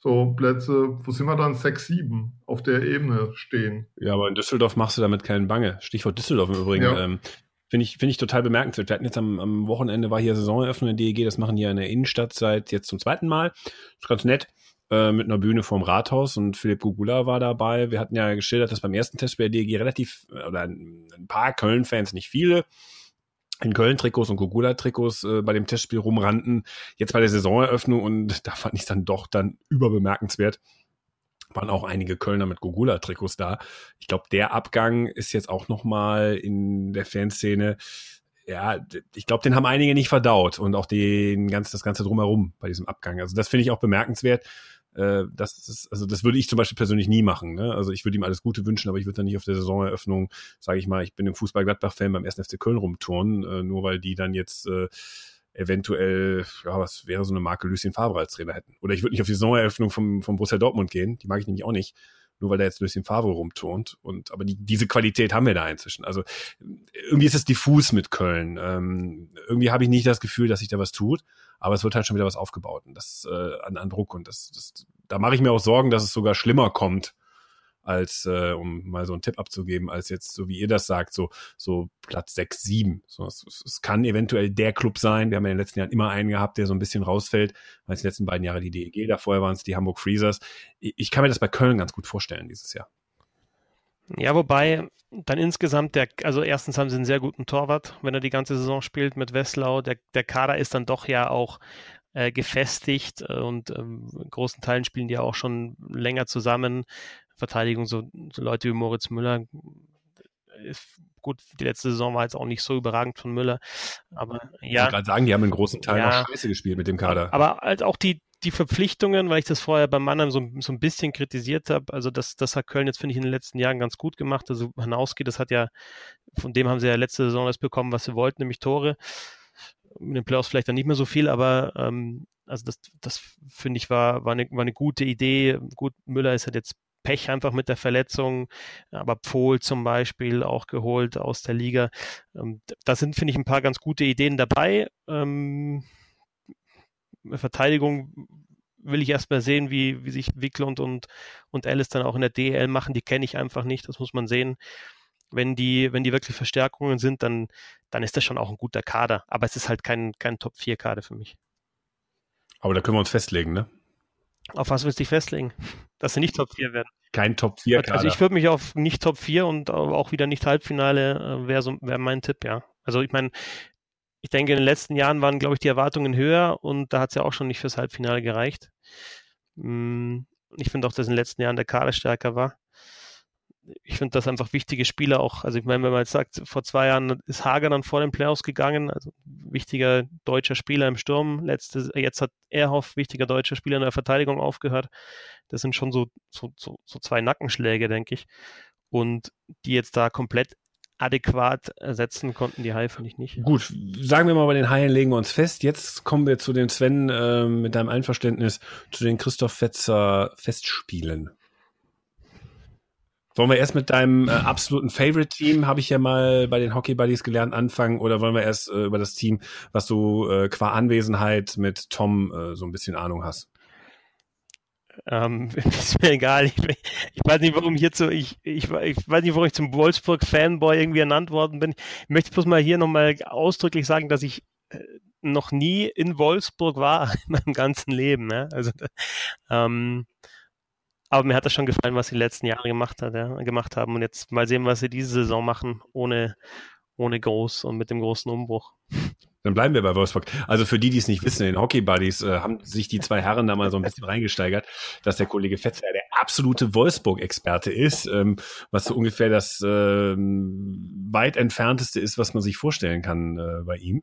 so Plätze, wo sind wir dann, sechs, sieben auf der Ebene stehen. Ja, aber in Düsseldorf machst du damit keinen Bange. Stichwort Düsseldorf im Übrigen. Ja. Ähm, Finde ich, finde ich total bemerkenswert. Wir hatten jetzt am, am Wochenende war hier Saisoneröffnung in DEG, das machen die ja in der Innenstadt seit jetzt zum zweiten Mal. Das ist ganz nett. Äh, mit einer Bühne vorm Rathaus und Philipp Gugula war dabei. Wir hatten ja geschildert, dass beim ersten Test bei der DEG relativ, oder ein paar Köln-Fans, nicht viele, in Köln-Trikots und Gogula-Trikots äh, bei dem Testspiel rumrannten. Jetzt bei der Saisoneröffnung und [LAUGHS] da fand ich es dann doch dann überbemerkenswert. Waren auch einige Kölner mit Gogula-Trikots da. Ich glaube, der Abgang ist jetzt auch nochmal in der Fanszene. Ja, ich glaube, den haben einige nicht verdaut und auch den ganz, das Ganze drumherum bei diesem Abgang. Also das finde ich auch bemerkenswert. Äh, das ist, also das würde ich zum Beispiel persönlich nie machen. Ne? Also ich würde ihm alles Gute wünschen, aber ich würde dann nicht auf der Saisoneröffnung, sage ich mal, ich bin im Fußball Gladbach-Fan beim 1. FC Köln rumturnen, äh, nur weil die dann jetzt äh, eventuell, ja, was wäre so eine Marke Lucien Favre als Trainer hätten. Oder ich würde nicht auf die Saisoneröffnung vom, vom Borussia Dortmund gehen, die mag ich nämlich auch nicht. Nur weil da jetzt Lucien Favre rumturnt. Und aber die, diese Qualität haben wir da inzwischen. Also irgendwie ist es diffus mit Köln. Ähm, irgendwie habe ich nicht das Gefühl, dass sich da was tut, aber es wird halt schon wieder was aufgebaut und das äh, an, an Druck und das, das da mache ich mir auch Sorgen, dass es sogar schlimmer kommt als, äh, um mal so einen Tipp abzugeben, als jetzt, so wie ihr das sagt, so, so Platz 6, 7. So, es, es kann eventuell der Club sein. Wir haben ja in den letzten Jahren immer einen gehabt, der so ein bisschen rausfällt, weil es die letzten beiden Jahre die DEG, da vorher waren es die Hamburg Freezers. Ich, ich kann mir das bei Köln ganz gut vorstellen dieses Jahr. Ja, wobei dann insgesamt der, also erstens haben sie einen sehr guten Torwart, wenn er die ganze Saison spielt mit Wesslau. Der, der Kader ist dann doch ja auch äh, gefestigt und ähm, großen Teilen spielen die auch schon länger zusammen. Verteidigung, so, so Leute wie Moritz Müller, ist gut, die letzte Saison war jetzt auch nicht so überragend von Müller, aber ja. Ich gerade sagen, die haben in großen Teilen ja, auch scheiße gespielt mit dem Kader. Aber halt auch die, die Verpflichtungen, weil ich das vorher bei Mannheim so, so ein bisschen kritisiert habe, also das, das hat Köln jetzt, finde ich, in den letzten Jahren ganz gut gemacht. Also Hanauski, das hat ja, von dem haben sie ja letzte Saison das bekommen, was sie wollten, nämlich Tore. Mit den Playoffs vielleicht dann nicht mehr so viel, aber ähm, also das, das finde ich war, war, eine, war eine gute Idee. Gut, Müller ist halt jetzt Pech einfach mit der Verletzung, aber Pfohl zum Beispiel auch geholt aus der Liga. Ähm, da sind, finde ich, ein paar ganz gute Ideen dabei. Ähm, Verteidigung will ich erstmal sehen, wie, wie sich Wicklund und, und Alice dann auch in der DL machen. Die kenne ich einfach nicht, das muss man sehen. Wenn die, wenn die wirklich Verstärkungen sind, dann, dann ist das schon auch ein guter Kader. Aber es ist halt kein, kein Top-4-Kader für mich. Aber da können wir uns festlegen, ne? Auf was willst du dich festlegen? Dass sie nicht Top 4 werden. Kein Top 4 Kader. Also ich würde mich auf nicht Top 4 und auch wieder nicht Halbfinale äh, wäre so, wär mein Tipp, ja. Also ich meine, ich denke, in den letzten Jahren waren, glaube ich, die Erwartungen höher und da hat es ja auch schon nicht fürs Halbfinale gereicht. Hm, ich finde auch, dass in den letzten Jahren der Kader stärker war ich finde das einfach wichtige Spieler auch. Also ich meine, wenn man jetzt sagt, vor zwei Jahren ist Hager dann vor den Playoffs gegangen, also wichtiger deutscher Spieler im Sturm. Letzte, jetzt hat Erhoff, wichtiger deutscher Spieler in der Verteidigung aufgehört. Das sind schon so, so, so, so zwei Nackenschläge, denke ich. Und die jetzt da komplett adäquat ersetzen konnten die Haie, finde ich nicht. Gut, sagen wir mal, bei den Haien legen wir uns fest. Jetzt kommen wir zu den Sven äh, mit deinem Einverständnis zu den Christoph Fetzer Festspielen. Wollen wir erst mit deinem äh, absoluten Favorite-Team, habe ich ja mal bei den Hockey Buddies gelernt, anfangen? Oder wollen wir erst äh, über das Team, was du äh, qua Anwesenheit mit Tom äh, so ein bisschen Ahnung hast? Ähm, [LAUGHS] ist mir egal. Ich, ich, weiß nicht, warum hierzu, ich, ich, ich weiß nicht, warum ich zum Wolfsburg-Fanboy irgendwie ernannt worden bin. Ich möchte bloß mal hier nochmal ausdrücklich sagen, dass ich äh, noch nie in Wolfsburg war [LAUGHS] in meinem ganzen Leben. Ja? Also ähm, aber mir hat das schon gefallen, was sie die letzten Jahre gemacht, hat, ja, gemacht haben. Und jetzt mal sehen, was sie diese Saison machen, ohne, ohne groß und mit dem großen Umbruch. Dann bleiben wir bei Wolfsburg. Also für die, die es nicht wissen, in Hockey Buddies äh, haben sich die zwei Herren da mal so ein bisschen reingesteigert, dass der Kollege Fetzer der absolute Wolfsburg-Experte ist, ähm, was so ungefähr das ähm, weit entfernteste ist, was man sich vorstellen kann äh, bei ihm.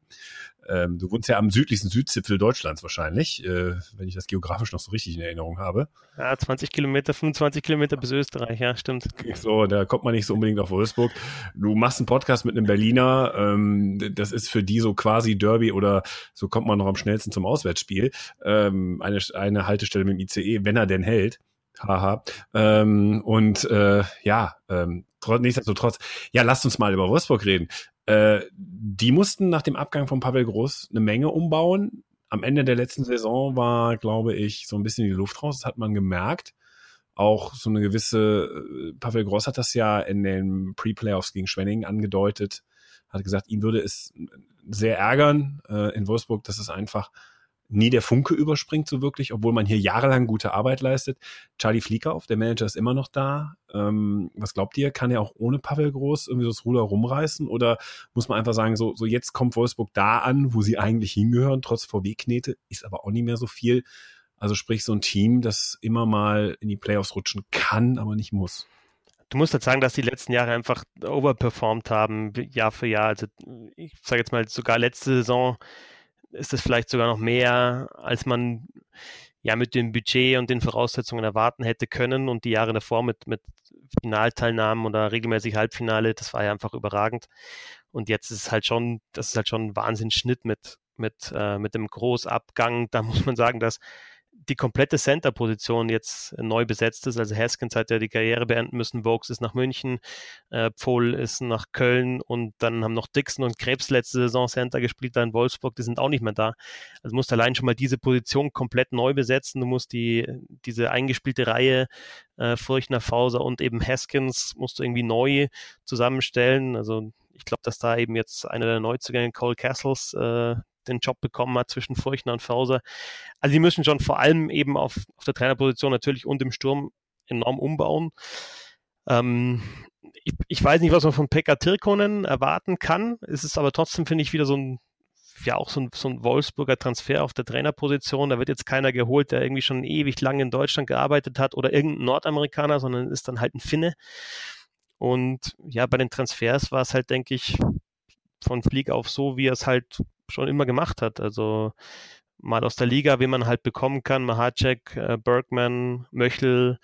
Ähm, du wohnst ja am südlichsten Südzipfel Deutschlands wahrscheinlich, äh, wenn ich das geografisch noch so richtig in Erinnerung habe. Ja, 20 Kilometer, 25 Kilometer bis Österreich, ja, stimmt. So, da kommt man nicht so unbedingt auf Wolfsburg. Du machst einen Podcast mit einem Berliner, ähm, das ist für die so quasi Derby oder so kommt man noch am schnellsten zum Auswärtsspiel. Ähm, eine, eine Haltestelle mit dem ICE, wenn er denn hält. Haha. Ähm, und äh, ja, ähm, nichtsdestotrotz, ja, lasst uns mal über Wolfsburg reden. Äh, die mussten nach dem Abgang von Pavel Groß eine Menge umbauen. Am Ende der letzten Saison war, glaube ich, so ein bisschen die Luft raus. Das hat man gemerkt. Auch so eine gewisse, äh, Pavel Groß hat das ja in den Pre-Playoffs gegen Schwenning angedeutet, hat gesagt, ihn würde es sehr ärgern äh, in Wolfsburg, dass es einfach nie der Funke überspringt so wirklich, obwohl man hier jahrelang gute Arbeit leistet. Charlie Fliekauf, der Manager, ist immer noch da. Ähm, was glaubt ihr? Kann er auch ohne Pavel Groß irgendwie so das Ruder rumreißen? Oder muss man einfach sagen, so, so jetzt kommt Wolfsburg da an, wo sie eigentlich hingehören, trotz VW-Knete, ist aber auch nicht mehr so viel. Also sprich so ein Team, das immer mal in die Playoffs rutschen kann, aber nicht muss. Du musst halt sagen, dass die letzten Jahre einfach overperformed haben, Jahr für Jahr. Also ich sage jetzt mal, sogar letzte Saison ist es vielleicht sogar noch mehr, als man ja mit dem Budget und den Voraussetzungen erwarten hätte können und die Jahre davor mit, mit Finalteilnahmen oder regelmäßig Halbfinale, das war ja einfach überragend. Und jetzt ist es halt schon, das ist halt schon ein Wahnsinnsschnitt mit, mit, äh, mit dem Großabgang. Da [LAUGHS] muss man sagen, dass die komplette Center-Position jetzt neu besetzt ist. Also Haskins hat ja die Karriere beenden müssen, Vokes ist nach München, äh, Pfohl ist nach Köln und dann haben noch Dixon und Krebs letzte Saison Center gespielt, da in Wolfsburg, die sind auch nicht mehr da. Also musst allein schon mal diese Position komplett neu besetzen. Du musst die, diese eingespielte Reihe äh, Furchner, Fauser und eben Haskins musst du irgendwie neu zusammenstellen. Also ich glaube, dass da eben jetzt einer der Neuzugänge, Cole Castles, äh, den Job bekommen hat zwischen Furchner und Fauser. Also die müssen schon vor allem eben auf, auf der Trainerposition natürlich und im Sturm enorm umbauen. Ähm, ich, ich, weiß nicht, was man von Pekka Tirkonen erwarten kann. Es ist aber trotzdem, finde ich, wieder so ein ja auch so ein, so ein Wolfsburger Transfer auf der Trainerposition. Da wird jetzt keiner geholt, der irgendwie schon ewig lang in Deutschland gearbeitet hat oder irgendein Nordamerikaner, sondern ist dann halt ein Finne. Und ja, bei den Transfers war es halt, denke ich, von Flieg auf so, wie er es halt schon immer gemacht hat. Also mal aus der Liga, wie man halt bekommen kann, Mahacek, äh, Bergman, Möchel,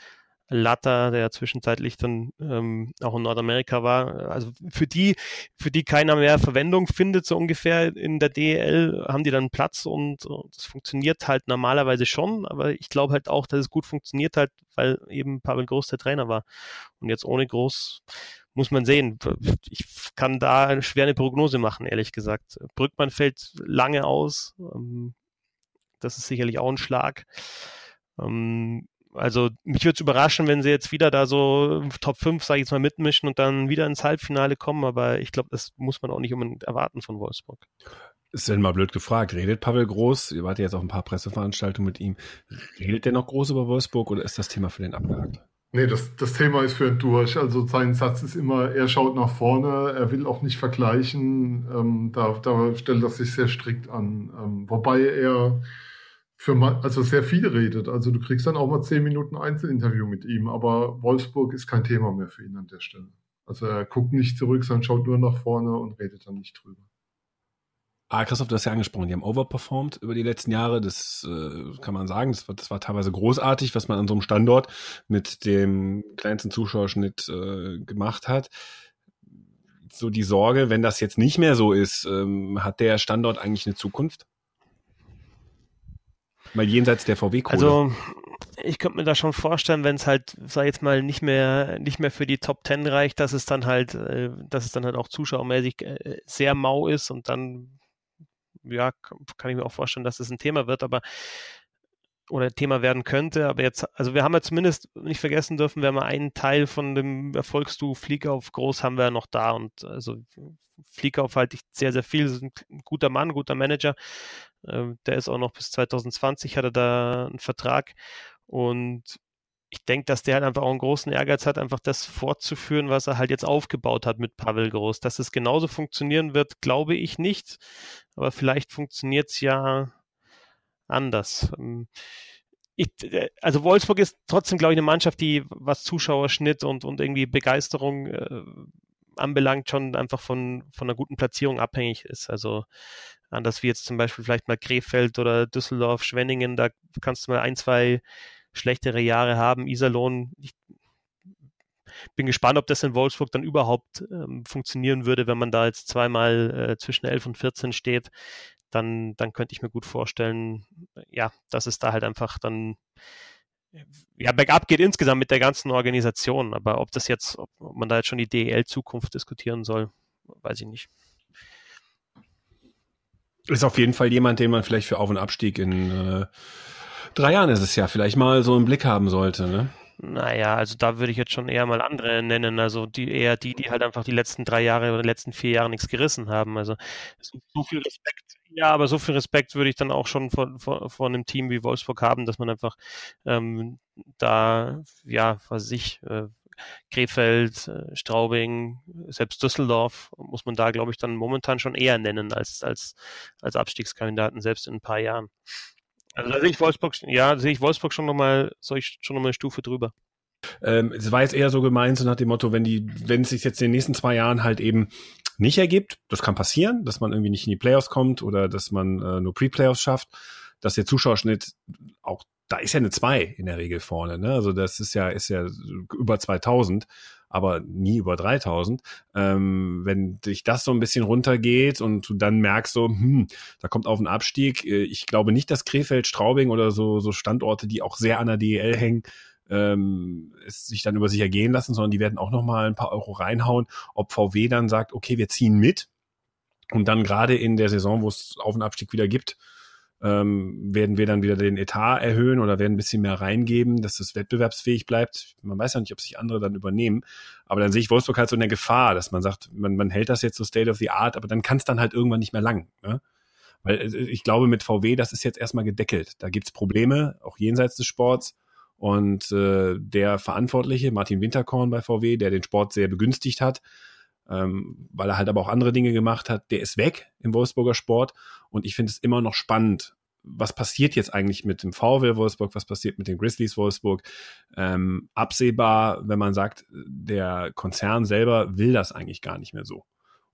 Latta, der zwischenzeitlich dann ähm, auch in Nordamerika war. Also für die, für die keiner mehr Verwendung findet, so ungefähr in der DEL, haben die dann Platz und das funktioniert halt normalerweise schon, aber ich glaube halt auch, dass es gut funktioniert halt, weil eben Pavel Groß der Trainer war. Und jetzt ohne Groß muss man sehen. Ich kann da schwer eine Prognose machen, ehrlich gesagt. Brückmann fällt lange aus. Ähm, das ist sicherlich auch ein Schlag. Ähm, also mich würde es überraschen, wenn sie jetzt wieder da so Top 5, sage ich jetzt mal, mitmischen und dann wieder ins Halbfinale kommen, aber ich glaube, das muss man auch nicht unbedingt erwarten von Wolfsburg. Ist denn mal blöd gefragt, redet Pavel Groß, ihr wart jetzt auch ein paar Presseveranstaltungen mit ihm, redet der noch groß über Wolfsburg oder ist das Thema für den abgehakt? Nee, das, das Thema ist für ihn durch. Also sein Satz ist immer, er schaut nach vorne, er will auch nicht vergleichen. Ähm, da, da stellt er sich sehr strikt an. Ähm, wobei er für also sehr viel redet. Also du kriegst dann auch mal zehn Minuten Einzelinterview mit ihm, aber Wolfsburg ist kein Thema mehr für ihn an der Stelle. Also er guckt nicht zurück, sondern schaut nur nach vorne und redet dann nicht drüber. Ah, Christoph, du hast ja angesprochen, die haben overperformed über die letzten Jahre. Das äh, kann man sagen. Das war, das war teilweise großartig, was man an so einem Standort mit dem kleinsten Zuschauerschnitt äh, gemacht hat. So die Sorge, wenn das jetzt nicht mehr so ist, ähm, hat der Standort eigentlich eine Zukunft? Mal jenseits der VW-Kohle. Also ich könnte mir da schon vorstellen, wenn es halt, sag jetzt mal, nicht mehr, nicht mehr für die Top Ten reicht, dass es dann halt, äh, dass es dann halt auch zuschauermäßig äh, sehr mau ist und dann ja, kann ich mir auch vorstellen, dass es ein Thema wird, aber oder Thema werden könnte, aber jetzt, also wir haben ja zumindest nicht vergessen dürfen, wir haben ja einen Teil von dem Erfolgsdu Fliegauf groß haben wir ja noch da und also Fliegauf halte ich sehr, sehr viel, ist ein guter Mann, guter Manager, äh, der ist auch noch bis 2020 hat er da einen Vertrag. Und ich denke, dass der halt einfach auch einen großen Ehrgeiz hat, einfach das fortzuführen, was er halt jetzt aufgebaut hat mit Pavel Groß. Dass es genauso funktionieren wird, glaube ich nicht. Aber vielleicht funktioniert es ja anders. Ähm, ich, äh, also Wolfsburg ist trotzdem, glaube ich, eine Mannschaft, die was Zuschauerschnitt und, und irgendwie Begeisterung äh, anbelangt, schon einfach von, von einer guten Platzierung abhängig ist. Also anders wie jetzt zum Beispiel vielleicht mal Krefeld oder Düsseldorf, Schwenningen, da kannst du mal ein, zwei schlechtere Jahre haben. Iserlohn, ich bin gespannt, ob das in Wolfsburg dann überhaupt ähm, funktionieren würde, wenn man da jetzt zweimal äh, zwischen 11 und 14 steht. Dann, dann könnte ich mir gut vorstellen, ja, dass es da halt einfach dann ja, bergab geht insgesamt mit der ganzen Organisation. Aber ob das jetzt, ob man da jetzt schon die DEL-Zukunft diskutieren soll, weiß ich nicht. Ist auf jeden Fall jemand, den man vielleicht für Auf- und Abstieg in äh, drei Jahren ist es ja, vielleicht mal so im Blick haben sollte, ne? Naja, also da würde ich jetzt schon eher mal andere nennen. Also die eher die, die halt einfach die letzten drei Jahre oder die letzten vier Jahre nichts gerissen haben. Also so, viel Respekt. Ja, aber so viel Respekt würde ich dann auch schon von, von, von einem Team wie Wolfsburg haben, dass man einfach ähm, da, ja, was ich, äh, Krefeld, äh, Straubing, selbst Düsseldorf muss man da, glaube ich, dann momentan schon eher nennen als, als, als Abstiegskandidaten, selbst in ein paar Jahren. Also da sehe ich Wolfsburg, ja, sehe ich Wolfsburg schon nochmal, soll ich schon nochmal eine Stufe drüber. Ähm, es war jetzt eher so gemeint, so nach dem Motto, wenn die, wenn es sich jetzt in den nächsten zwei Jahren halt eben nicht ergibt, das kann passieren, dass man irgendwie nicht in die Playoffs kommt oder dass man äh, nur Pre-Playoffs schafft, dass der Zuschauerschnitt auch, da ist ja eine 2 in der Regel vorne, ne? Also das ist ja, ist ja über 2000. aber nie über 3000. Ähm, wenn dich das so ein bisschen runtergeht und du dann merkst so, hm, da kommt auf einen Abstieg. Äh, ich glaube nicht, dass Krefeld, Straubing oder so, so Standorte, die auch sehr an der DEL hängen, ähm, es sich dann über sich ergehen lassen, sondern die werden auch noch mal ein paar Euro reinhauen. Ob VW dann sagt, okay, wir ziehen mit und dann gerade in der Saison, wo es Auf- und Abstieg wieder gibt, ähm, werden wir dann wieder den Etat erhöhen oder werden ein bisschen mehr reingeben, dass es wettbewerbsfähig bleibt. Man weiß ja nicht, ob sich andere dann übernehmen. Aber dann sehe ich Wolfsburg halt so in der Gefahr, dass man sagt, man, man hält das jetzt so State of the Art, aber dann kann es dann halt irgendwann nicht mehr lang. Ne? Weil äh, ich glaube, mit VW, das ist jetzt erstmal gedeckelt. Da gibt's Probleme, auch jenseits des Sports. Und äh, der Verantwortliche, Martin Winterkorn bei VW, der den Sport sehr begünstigt hat, ähm, weil er halt aber auch andere Dinge gemacht hat, der ist weg im Wolfsburger Sport. Und ich finde es immer noch spannend, was passiert jetzt eigentlich mit dem VW Wolfsburg, was passiert mit den Grizzlies Wolfsburg. Ähm, absehbar, wenn man sagt, der Konzern selber will das eigentlich gar nicht mehr so.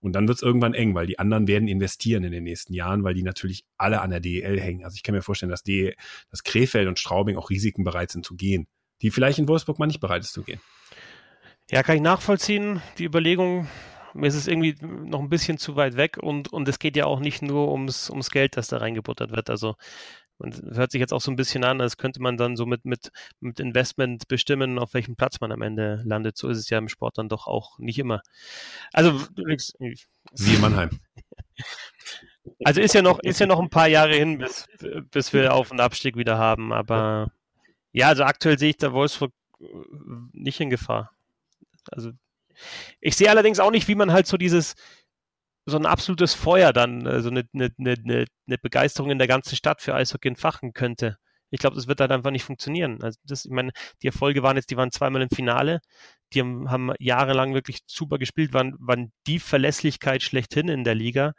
Und dann wird es irgendwann eng, weil die anderen werden investieren in den nächsten Jahren, weil die natürlich alle an der DEL hängen. Also ich kann mir vorstellen, dass, die, dass Krefeld und Straubing auch Risiken bereit sind zu gehen, die vielleicht in Wolfsburg mal nicht bereit ist zu gehen. Ja, kann ich nachvollziehen, die Überlegung. Mir ist es irgendwie noch ein bisschen zu weit weg und, und es geht ja auch nicht nur ums, ums Geld, das da reingebuttert wird. Also man hört sich jetzt auch so ein bisschen an, als könnte man dann so mit, mit, mit Investment bestimmen, auf welchem Platz man am Ende landet. So ist es ja im Sport dann doch auch nicht immer. Also, Sie Mannheim. [LAUGHS] Also ist ja noch, ist ja noch ein paar Jahre hin, bis, bis wir Auf- und Abstieg wieder haben. Aber ja, also aktuell sehe ich da Wolfsburg nicht in Gefahr. Also ich sehe allerdings auch nicht, wie man halt so dieses, so ein absolutes Feuer dann, also eine, eine, eine, eine Begeisterung in der ganzen Stadt für Eishockey entfachen könnte. Ich glaube, das wird halt einfach nicht funktionieren. Also das, ich meine, die Erfolge waren jetzt, die waren zweimal im Finale, die haben, haben jahrelang wirklich super gespielt, waren, waren die Verlässlichkeit schlechthin in der Liga.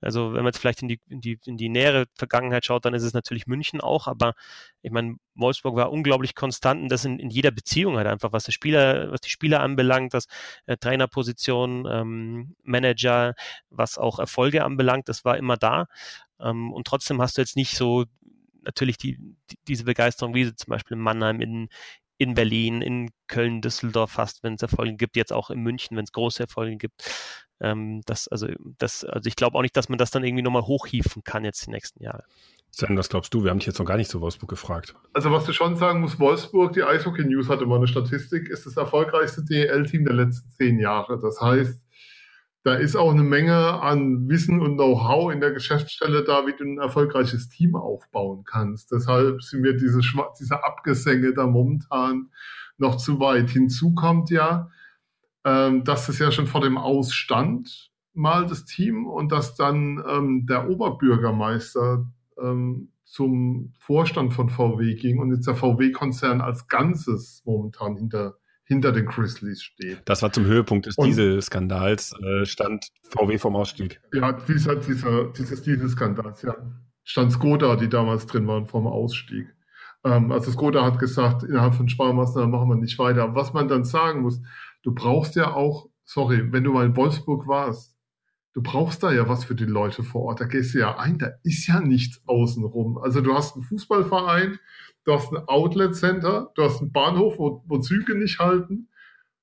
Also wenn man jetzt vielleicht in die, in die, in die nähere Vergangenheit schaut, dann ist es natürlich München auch, aber ich meine, Wolfsburg war unglaublich konstant und das in, in jeder Beziehung halt einfach, was die Spieler, was die Spieler anbelangt, was äh, Trainerposition, ähm, Manager, was auch Erfolge anbelangt, das war immer da. Ähm, und trotzdem hast du jetzt nicht so natürlich die, die, diese Begeisterung, wie sie zum Beispiel in Mannheim, in, in Berlin, in Köln, Düsseldorf fast, wenn es Erfolge gibt, jetzt auch in München, wenn es große Erfolge gibt. Ähm, das, also, das, also ich glaube auch nicht, dass man das dann irgendwie nochmal hochhieven kann jetzt die nächsten Jahre. Sven, was glaubst du? Wir haben dich jetzt noch gar nicht zu Wolfsburg gefragt. Also was du schon sagen musst, Wolfsburg, die Eishockey News hatte mal eine Statistik, ist das erfolgreichste DEL-Team der letzten zehn Jahre. Das heißt, da ist auch eine Menge an Wissen und Know-how in der Geschäftsstelle da, wie du ein erfolgreiches Team aufbauen kannst. Deshalb sind mir diese, diese Abgesänge da momentan noch zu weit. Hinzu kommt ja, ähm, dass es ja schon vor dem Ausstand mal das Team und dass dann ähm, der Oberbürgermeister ähm, zum Vorstand von VW ging und jetzt der VW-Konzern als Ganzes momentan hinter hinter den Grizzlies steht. Das war zum Höhepunkt des Dieselskandals, äh, stand VW vom Ausstieg. Ja, dieser, dieser, dieses Dieselskandals, ja. Stand Skoda, die damals drin waren, vom Ausstieg. Ähm, also Skoda hat gesagt, innerhalb von Sparmaßnahmen machen wir nicht weiter. Was man dann sagen muss, du brauchst ja auch, sorry, wenn du mal in Wolfsburg warst, du brauchst da ja was für die Leute vor Ort. Da gehst du ja ein, da ist ja nichts außenrum. Also du hast einen Fußballverein, du hast ein Outlet-Center, du hast einen Bahnhof, wo, wo Züge nicht halten.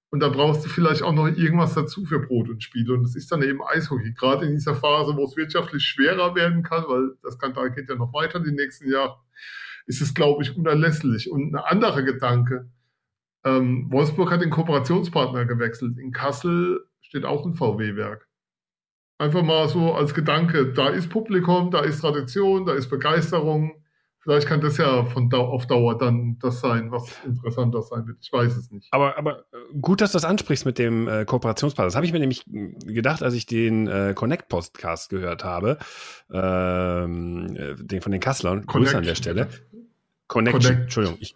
Und da brauchst du vielleicht auch noch irgendwas dazu für Brot und Spiele. Und das ist dann eben Eishockey. Gerade in dieser Phase, wo es wirtschaftlich schwerer werden kann, weil das Skandal geht ja noch weiter die nächsten Jahre, ist es, glaube ich, unerlässlich. Und ein anderer Gedanke. Ähm, Wolfsburg hat den Kooperationspartner gewechselt. In Kassel steht auch ein VW-Werk. Einfach mal so als Gedanke, da ist Publikum, da ist Tradition, da ist Begeisterung Vielleicht kann das ja von Dau auf Dauer dann das sein, was interessanter sein wird. Ich weiß es nicht. Aber, aber äh, gut, dass du das ansprichst mit dem äh, Kooperationspartner. Das habe ich mir nämlich gedacht, als ich den äh, Connect-Podcast gehört habe, ähm, äh, den von den Kasslern. Grüße an der Stelle. Connection, Connect. Entschuldigung, ich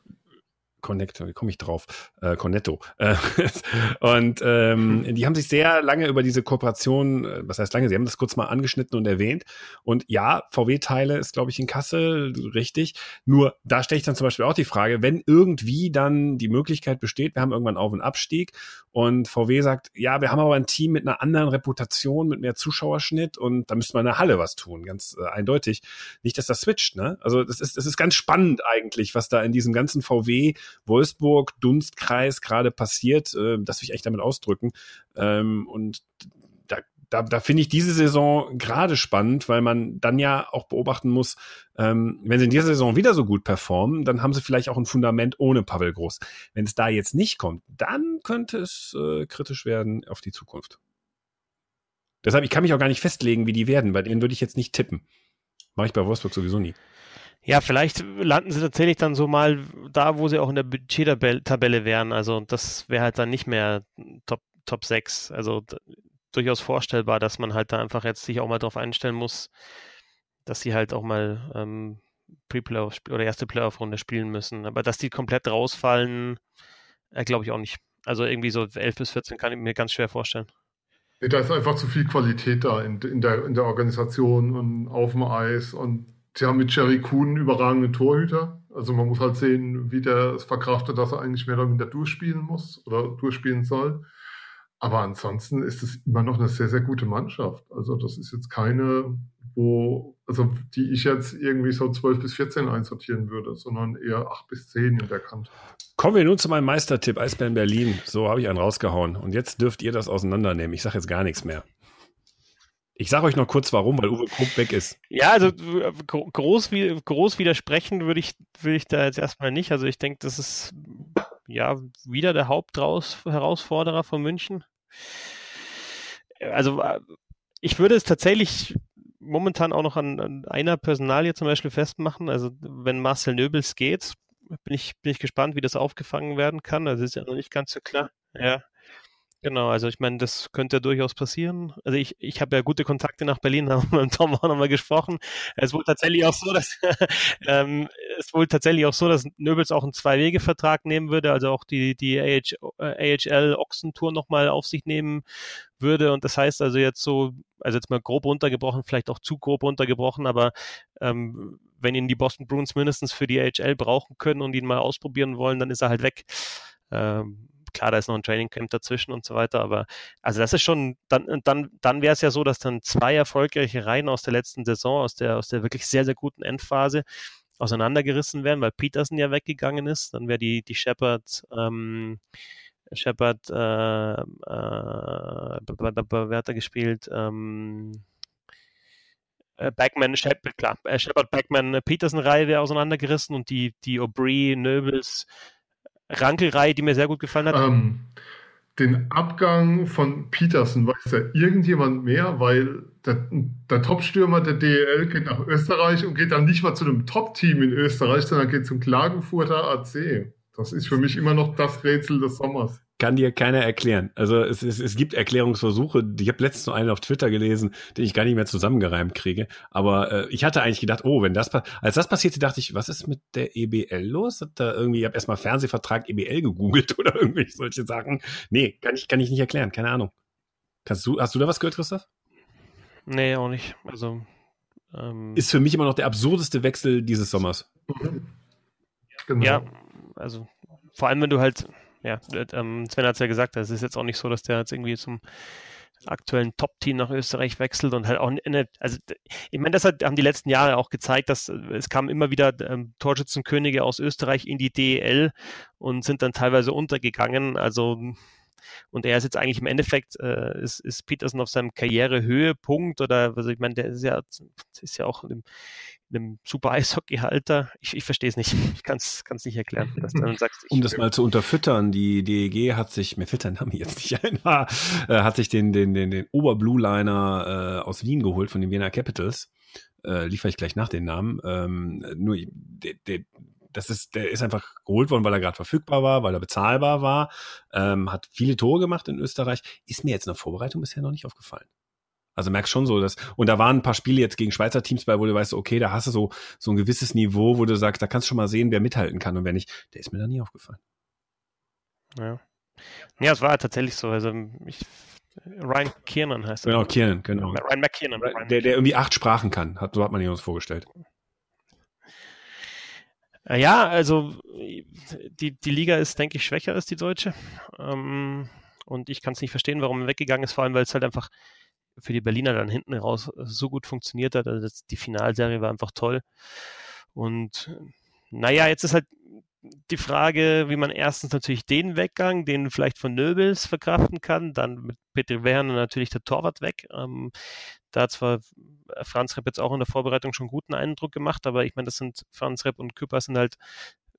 Connector, wie komme ich drauf? Äh, Cornetto. Äh, [LAUGHS] und ähm, die haben sich sehr lange über diese Kooperation, äh, was heißt lange, sie haben das kurz mal angeschnitten und erwähnt. Und ja, VW-Teile ist, glaube ich, in Kassel richtig. Nur da stelle ich dann zum Beispiel auch die Frage, wenn irgendwie dann die Möglichkeit besteht, wir haben irgendwann Auf- und Abstieg und VW sagt, ja, wir haben aber ein Team mit einer anderen Reputation, mit mehr Zuschauerschnitt und da müsste man in der Halle was tun, ganz äh, eindeutig. Nicht, dass das switcht, ne? Also das ist, das ist ganz spannend eigentlich, was da in diesem ganzen VW Wolfsburg, Dunstkreis gerade passiert. Äh, das will ich echt damit ausdrücken. Ähm, und da, da, da finde ich diese Saison gerade spannend, weil man dann ja auch beobachten muss, ähm, wenn sie in dieser Saison wieder so gut performen, dann haben sie vielleicht auch ein Fundament ohne Pavel Groß. Wenn es da jetzt nicht kommt, dann könnte es äh, kritisch werden auf die Zukunft. Deshalb, ich kann mich auch gar nicht festlegen, wie die werden. Bei denen würde ich jetzt nicht tippen. Mache ich bei Wolfsburg sowieso nie. Ja, vielleicht landen sie tatsächlich dann so mal da, wo sie auch in der Budget-Tabelle wären. Also das wäre halt dann nicht mehr Top, Top 6. Also durchaus vorstellbar, dass man halt da einfach jetzt sich auch mal darauf einstellen muss, dass sie halt auch mal ähm, Pre-Playoff oder erste Playoff-Runde spielen müssen. Aber dass die komplett rausfallen, äh, glaube ich auch nicht. Also irgendwie so 11 bis 14 kann ich mir ganz schwer vorstellen. Da ist einfach zu viel Qualität da in, in, der, in der Organisation und auf dem Eis. Und sie haben mit Jerry Kuhn einen überragenden Torhüter. Also man muss halt sehen, wie der es verkraftet, dass er eigentlich mehr oder weniger durchspielen muss oder durchspielen soll. Aber ansonsten ist es immer noch eine sehr, sehr gute Mannschaft. Also das ist jetzt keine, wo, also die ich jetzt irgendwie so 12 bis 14 einsortieren würde, sondern eher 8 bis 10 in der Kante. Kommen wir nun zu meinem Meistertipp, Eisbären Berlin. So habe ich einen rausgehauen. Und jetzt dürft ihr das auseinandernehmen. Ich sage jetzt gar nichts mehr. Ich sage euch noch kurz warum, weil Uwe Krupp weg ist. Ja, also groß, groß widersprechen würde ich, würde ich da jetzt erstmal nicht. Also ich denke, das ist ja wieder der Hauptherausforderer von München. Also äh, ich würde es tatsächlich momentan auch noch an, an einer Personalie zum Beispiel festmachen. Also wenn Marcel Nöbels geht, bin ich, bin ich gespannt, wie das aufgefangen werden kann. Also ist ja noch nicht ganz so klar. Ja. Genau, also ich meine, das könnte durchaus passieren. Also ich, ich habe ja gute Kontakte nach Berlin, [LAUGHS] haben wir mit Tom auch nochmal gesprochen. Es wohl tatsächlich auch so, dass [LAUGHS] ähm, es wohl tatsächlich auch so, dass Nöbels auch einen Zwei-Wege-Vertrag nehmen würde, also auch die, die AH, AHL Ochsentour nochmal auf sich nehmen würde. Und das heißt also jetzt so, also jetzt mal grob runtergebrochen, vielleicht auch zu grob runtergebrochen, aber ähm, wenn ihn die Boston Bruins mindestens für die AHL brauchen können und ihn mal ausprobieren wollen, dann ist er halt weg. Ähm, klar, da ist noch ein Training Camp dazwischen und so weiter, aber also das ist schon, dann, dann, dann wäre es ja so, dass dann zwei erfolgreiche Reihen aus der letzten Saison, aus der, aus der wirklich sehr, sehr guten Endphase auseinandergerissen werden, weil Peterson ja weggegangen ist. Dann wäre die, die Shepard, ähm, Shepard, äh, äh, wer hat da gespielt? Ähm, äh, Backman, Shepard, klar, äh, Shepard, Backman, Peterson-Reihe wäre auseinandergerissen und die, die Aubry, Nöbels, Rankelreihe, die mir sehr gut gefallen hat. Ähm, den Abgang von Peterson weiß ja irgendjemand mehr, weil der, der Top-Stürmer der DEL geht nach Österreich und geht dann nicht mal zu einem Top-Team in Österreich, sondern geht zum Klagenfurter AC. Das ist für mich immer noch das Rätsel des Sommers kann dir keiner erklären. Also es, es, es gibt Erklärungsversuche. Ich habe letztens noch einen auf Twitter gelesen, den ich gar nicht mehr zusammengereimt kriege. Aber äh, ich hatte eigentlich gedacht, oh, wenn das als das passierte, dachte ich, was ist mit der EBL los? Hat da irgendwie, ich habe erstmal Fernsehvertrag EBL gegoogelt [LAUGHS] oder irgendwie solche Sachen. Nee, kann ich, kann ich nicht erklären, keine Ahnung. Kannst du, hast du da was gehört, Christoph? Nee, auch nicht. Also ähm, ist für mich immer noch der absurdeste Wechsel dieses Sommers. Mhm. Genau. Ja, also vor allem, wenn du halt ja, ähm, Sven hat es ja gesagt, es ist jetzt auch nicht so, dass der jetzt irgendwie zum aktuellen Top-Team nach Österreich wechselt und halt auch eine, also ich meine, das hat, haben die letzten Jahre auch gezeigt, dass äh, es kamen immer wieder ähm, Torschützenkönige aus Österreich in die DEL und sind dann teilweise untergegangen. Also und er ist jetzt eigentlich im Endeffekt, äh, ist, ist Peterson auf seinem Karrierehöhepunkt oder, also ich meine, der ist ja, ist ja auch im, einem super Eishockey-Halter. Ich, ich verstehe es nicht. Ich kann es nicht erklären. [LAUGHS] Sagst, um das mal zu unterfüttern, die DEG hat sich, mir fällt der Name jetzt nicht ein, [LAUGHS] äh, hat sich den, den, den, den Oberblue-Liner äh, aus Wien geholt von den Wiener Capitals. Äh, liefere ich gleich nach den Namen. Ähm, nur, der, der, das ist, der ist einfach geholt worden, weil er gerade verfügbar war, weil er bezahlbar war, ähm, hat viele Tore gemacht in Österreich. Ist mir jetzt in der Vorbereitung bisher noch nicht aufgefallen. Also merkst schon so, dass, und da waren ein paar Spiele jetzt gegen Schweizer Teams bei, wo du weißt, okay, da hast du so, so ein gewisses Niveau, wo du sagst, da kannst du schon mal sehen, wer mithalten kann und wer nicht. Der ist mir da nie aufgefallen. Ja. Ja, es war tatsächlich so. Also ich, Ryan Kiernan heißt er. Genau, Kiernan, genau. Ryan McKiernan. Der, der irgendwie acht Sprachen kann, hat, so hat man ihn uns vorgestellt. Äh, ja, also die, die Liga ist, denke ich, schwächer als die deutsche. Ähm, und ich kann es nicht verstehen, warum er weggegangen ist, vor allem, weil es halt einfach für die Berliner dann hinten raus so gut funktioniert hat. Also die Finalserie war einfach toll. Und naja, jetzt ist halt die Frage, wie man erstens natürlich den Weggang, den vielleicht von Nöbels verkraften kann, dann mit Peter Werner natürlich der Torwart weg. Ähm, da hat zwar Franz Repp jetzt auch in der Vorbereitung schon guten Eindruck gemacht, aber ich meine, das sind Franz Repp und Küpper sind halt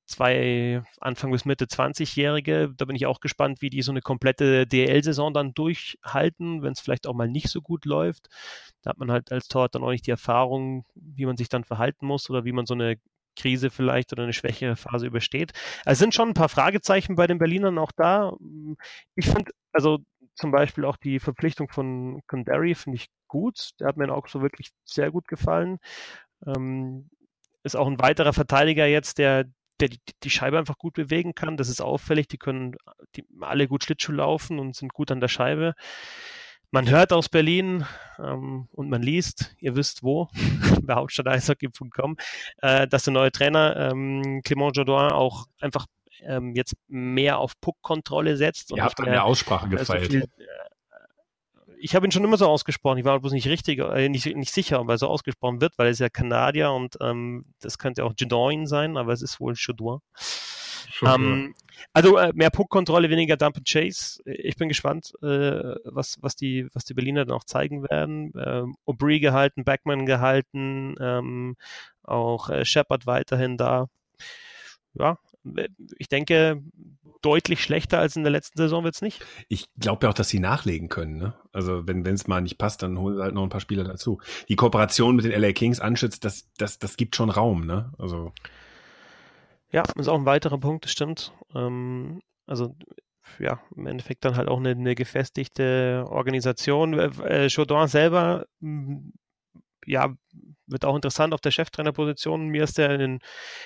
zwei Anfang bis Mitte 20-Jährige. Da bin ich auch gespannt, wie die so eine komplette DL-Saison dann durchhalten, wenn es vielleicht auch mal nicht so gut läuft. Da hat man halt als Torwart dann auch nicht die Erfahrung, wie man sich dann verhalten muss oder wie man so eine Krise vielleicht oder eine schwächere Phase übersteht. Also es sind schon ein paar Fragezeichen bei den Berlinern auch da. Ich finde, also zum Beispiel auch die Verpflichtung von Condary finde ich gut. Der hat mir auch so wirklich sehr gut gefallen. Ähm, ist auch ein weiterer Verteidiger jetzt, der, der die, die, Scheibe einfach gut bewegen kann. Das ist auffällig. Die können die, alle gut Schlittschuh laufen und sind gut an der Scheibe. Man hört aus Berlin ähm, und man liest, ihr wisst wo, [LAUGHS] bei hauptstadt-eishockey.com, äh, dass der neue Trainer ähm, Clément Jodouin auch einfach ähm, jetzt mehr auf Puck-Kontrolle setzt. Ihr habt an der Aussprache gefeilt. So viel, ich habe ihn schon immer so ausgesprochen. Ich war bloß nicht richtig, äh, nicht, nicht sicher, ob er so ausgesprochen wird, weil er ist ja Kanadier und ähm, das könnte auch Jedoin sein, aber es ist wohl Chaudouin. Ähm, also äh, mehr Puckkontrolle, weniger Dump and Chase. Ich bin gespannt, äh, was, was, die, was die Berliner dann auch zeigen werden. Ähm, Aubry gehalten, Backman gehalten, ähm, auch äh, Shepard weiterhin da. Ja, ich denke, deutlich schlechter als in der letzten Saison wird es nicht. Ich glaube ja auch, dass sie nachlegen können. Ne? Also wenn es mal nicht passt, dann holen sie halt noch ein paar Spieler dazu. Die Kooperation mit den LA Kings anschützt, das, das, das gibt schon Raum. Ne? Also ja, ist auch ein weiterer Punkt, das stimmt. Ähm, also ja, im Endeffekt dann halt auch eine, eine gefestigte Organisation. Äh, Chaudin selber ja, wird auch interessant auf der Cheftrainerposition. Mir ist der in,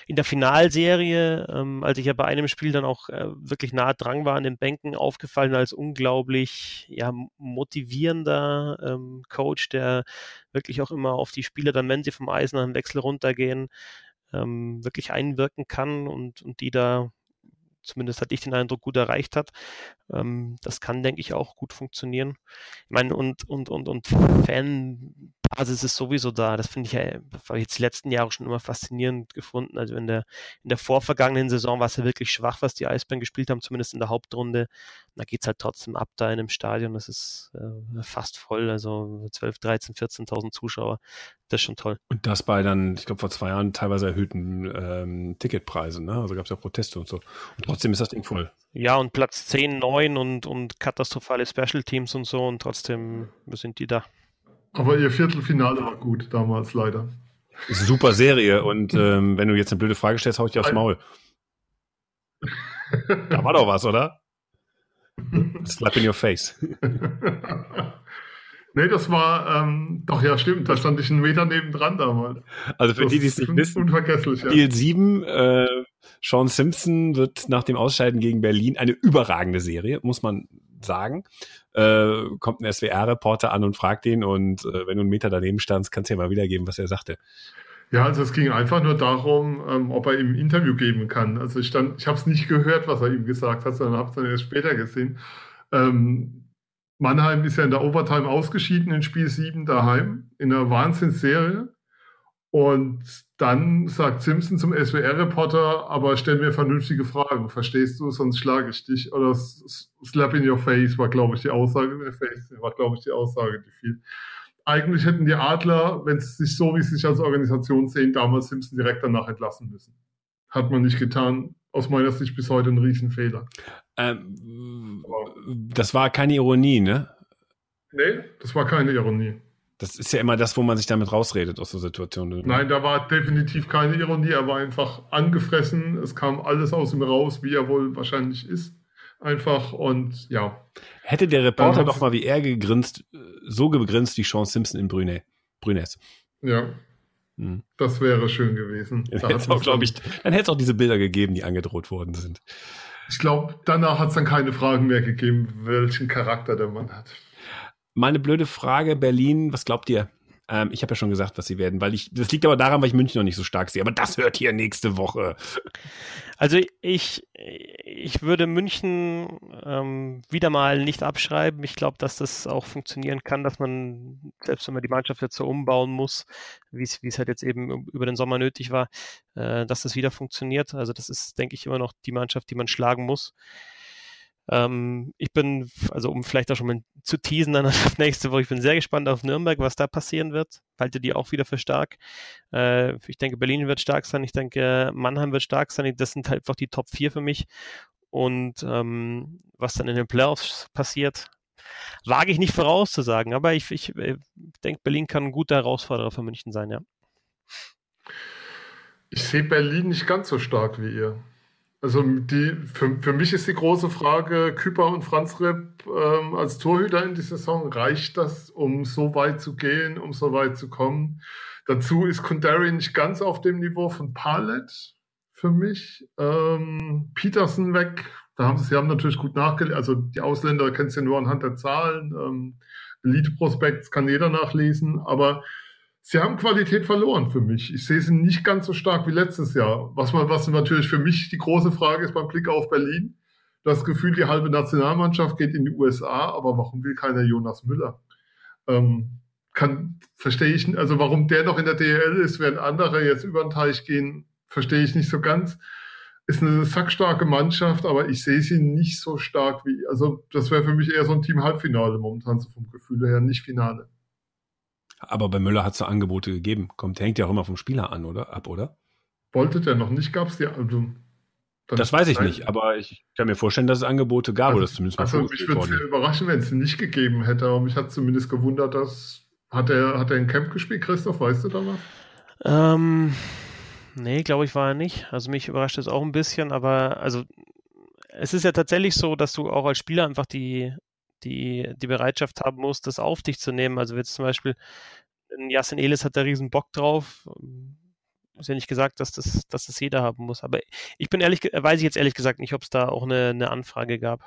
in der Finalserie, ähm, als ich ja bei einem Spiel dann auch äh, wirklich nah dran war an den Bänken, aufgefallen als unglaublich ja, motivierender ähm, Coach, der wirklich auch immer auf die Spieler, dann wenn sie vom Eis nach dem Wechsel runtergehen, ähm, wirklich einwirken kann und, und die da zumindest hatte ich den Eindruck, gut erreicht hat. Ähm, das kann, denke ich, auch gut funktionieren. Ich meine, und, und, und, und Fanbasis ist sowieso da. Das finde ich ja, habe ich jetzt die letzten Jahre schon immer faszinierend gefunden. Also in der, in der vorvergangenen Saison war es ja wirklich schwach, was die Eisbären gespielt haben, zumindest in der Hauptrunde. Da geht es halt trotzdem ab da in einem Stadion. Das ist äh, fast voll, also 12, 13, 14.000 Zuschauer. Das ist schon toll. Und das bei dann, ich glaube, vor zwei Jahren teilweise erhöhten ähm, Ticketpreisen. Ne? Also gab es ja Proteste und so. Und trotzdem ist das Ding voll. Ja, und Platz 10, 9 und, und katastrophale Special Teams und so. Und trotzdem sind die da. Aber ihr Viertelfinale war gut damals, leider. Ist eine super Serie. Und [LAUGHS] ähm, wenn du jetzt eine blöde Frage stellst, hau ich dir aufs Maul. da war doch was, oder? [LAUGHS] Slap in your face. [LAUGHS] nee, das war, ähm, doch ja, stimmt, da stand ich einen Meter nebendran damals. Also für das die, die es nicht wissen, unvergesslich, Spiel ja. 7, äh, Sean Simpson wird nach dem Ausscheiden gegen Berlin eine überragende Serie, muss man sagen. Äh, kommt ein SWR-Reporter an und fragt ihn und äh, wenn du einen Meter daneben standst, kannst du ja mal wiedergeben, was er sagte. Ja, also es ging einfach nur darum, ähm, ob er ihm ein Interview geben kann. Also ich ich habe es nicht gehört, was er ihm gesagt hat, sondern habe es dann erst später gesehen. Ähm, Mannheim ist ja in der Overtime ausgeschieden in Spiel 7 daheim, in einer Wahnsinnsserie. Und dann sagt Simpson zum SWR-Reporter, aber stell mir vernünftige Fragen, verstehst du, sonst schlage ich dich. Oder slap in your face war, glaube ich, die Aussage. Face war, glaube ich, die Aussage, die fiel eigentlich hätten die Adler, wenn sie sich so, wie sie sich als Organisation sehen, damals Simpson direkt danach entlassen müssen. Hat man nicht getan. Aus meiner Sicht bis heute ein Riesenfehler. Ähm, das war keine Ironie, ne? Nee, das war keine Ironie. Das ist ja immer das, wo man sich damit rausredet aus der Situation. Nein, da war definitiv keine Ironie. Er war einfach angefressen. Es kam alles aus ihm raus, wie er wohl wahrscheinlich ist einfach und ja. Hätte der Reporter doch mal wie er gegrinst, so gegrinst wie Sean Simpson in Brüne, Brünes. Ja. Hm. Das wäre schön gewesen. [LAUGHS] Da dann hätte es auch diese Bilder gegeben, die angedroht worden sind. Ich glaube, danach hat es dann keine Fragen mehr gegeben, welchen Charakter der Mann hat. Meine blöde Frage, Berlin, was glaubt ihr? Ähm, ich habe ja schon gesagt, was sie werden, weil ich, das liegt aber daran, weil ich München noch nicht so stark sehe. Aber das hört ihr nächste Woche. Also ich, ich würde München ähm, wieder mal nicht abschreiben. Ich glaube, dass das auch funktionieren kann, dass man, selbst wenn man die Mannschaft jetzt so umbauen muss, wie es halt jetzt eben über den Sommer nötig war, äh, dass das wieder funktioniert. Also das ist, denke ich, immer noch die Mannschaft, die man schlagen muss. Ähm, ich bin, also um vielleicht auch schon mal zu teasen dann [LAUGHS] auf nächste Woche, ich bin sehr gespannt auf Nürnberg, was da passieren wird. Halte die auch wieder für stark. Äh, ich denke, Berlin wird stark sein. Ich denke, Mannheim wird stark sein. Das sind halt einfach die Top 4 für mich. Und ähm, was dann in den Playoffs passiert, wage ich nicht vorauszusagen. Aber ich, ich, ich äh, denke, Berlin kann ein guter Herausforderer für München sein, ja. Ich sehe Berlin nicht ganz so stark wie ihr. Also die, für, für mich ist die große Frage, Küper und Franz Repp ähm, als Torhüter in die Saison, reicht das, um so weit zu gehen, um so weit zu kommen? Dazu ist Kundari nicht ganz auf dem Niveau von Palet für mich. Ähm, Peterson weg, da haben sie, sie haben natürlich gut nachgelesen, also die Ausländer kennen sie nur anhand der Zahlen. Ähm, Elite-Prospects kann jeder nachlesen, aber Sie haben Qualität verloren für mich. Ich sehe sie nicht ganz so stark wie letztes Jahr. Was, man, was natürlich für mich die große Frage ist beim Blick auf Berlin. Das Gefühl, die halbe Nationalmannschaft geht in die USA, aber warum will keiner Jonas Müller? Ähm, kann, verstehe ich, also warum der noch in der DL ist, während andere jetzt über den Teich gehen, verstehe ich nicht so ganz. Ist eine sackstarke Mannschaft, aber ich sehe sie nicht so stark wie, also das wäre für mich eher so ein Team Halbfinale momentan, so vom Gefühl her, nicht Finale. Aber bei Müller hat es Angebote gegeben. Kommt, hängt ja auch immer vom Spieler an, oder? Ab, oder? Wollte der noch nicht? Gab es die? Also, das weiß ich nicht, aber ich kann mir vorstellen, dass es Angebote gab, also, oder das zumindest mal Also mich würde es sehr überraschen, wenn es sie nicht gegeben hätte, aber mich hat zumindest gewundert, dass. Hat er, hat er in Camp gespielt, Christoph? Weißt du da was? Ähm, nee, glaube ich, war er nicht. Also mich überrascht es auch ein bisschen, aber also es ist ja tatsächlich so, dass du auch als Spieler einfach die, die, die Bereitschaft haben muss, das auf dich zu nehmen. Also jetzt zum Beispiel, Jasin Elis hat da riesen Bock drauf. Ist ja nicht gesagt, dass das, dass das jeder haben muss. Aber ich bin ehrlich, weiß ich jetzt ehrlich gesagt nicht, ob es da auch eine, eine Anfrage gab.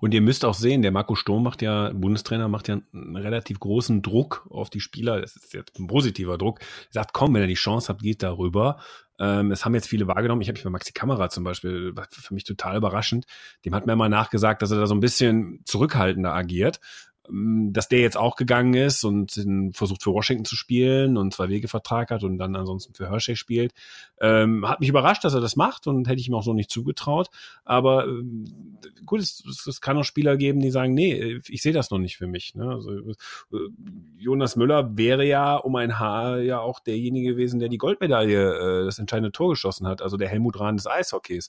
Und ihr müsst auch sehen, der Marco Sturm macht ja, Bundestrainer macht ja einen relativ großen Druck auf die Spieler. Das ist jetzt ein positiver Druck. Er sagt, komm, wenn ihr die Chance habt, geht darüber. Ähm, es haben jetzt viele wahrgenommen. Ich habe mich bei Maxi Kamera zum Beispiel, für mich total überraschend. Dem hat mir mal nachgesagt, dass er da so ein bisschen zurückhaltender agiert. Dass der jetzt auch gegangen ist und versucht für Washington zu spielen und zwei Wegevertrag hat und dann ansonsten für Hershey spielt. Ähm, hat mich überrascht, dass er das macht und hätte ich ihm auch so nicht zugetraut. Aber ähm, gut, es, es, kann auch Spieler geben, die sagen, nee, ich sehe das noch nicht für mich. Ne? Also, äh, Jonas Müller wäre ja um ein Haar ja auch derjenige gewesen, der die Goldmedaille, äh, das entscheidende Tor geschossen hat, also der Helmut Rahn des Eishockeys.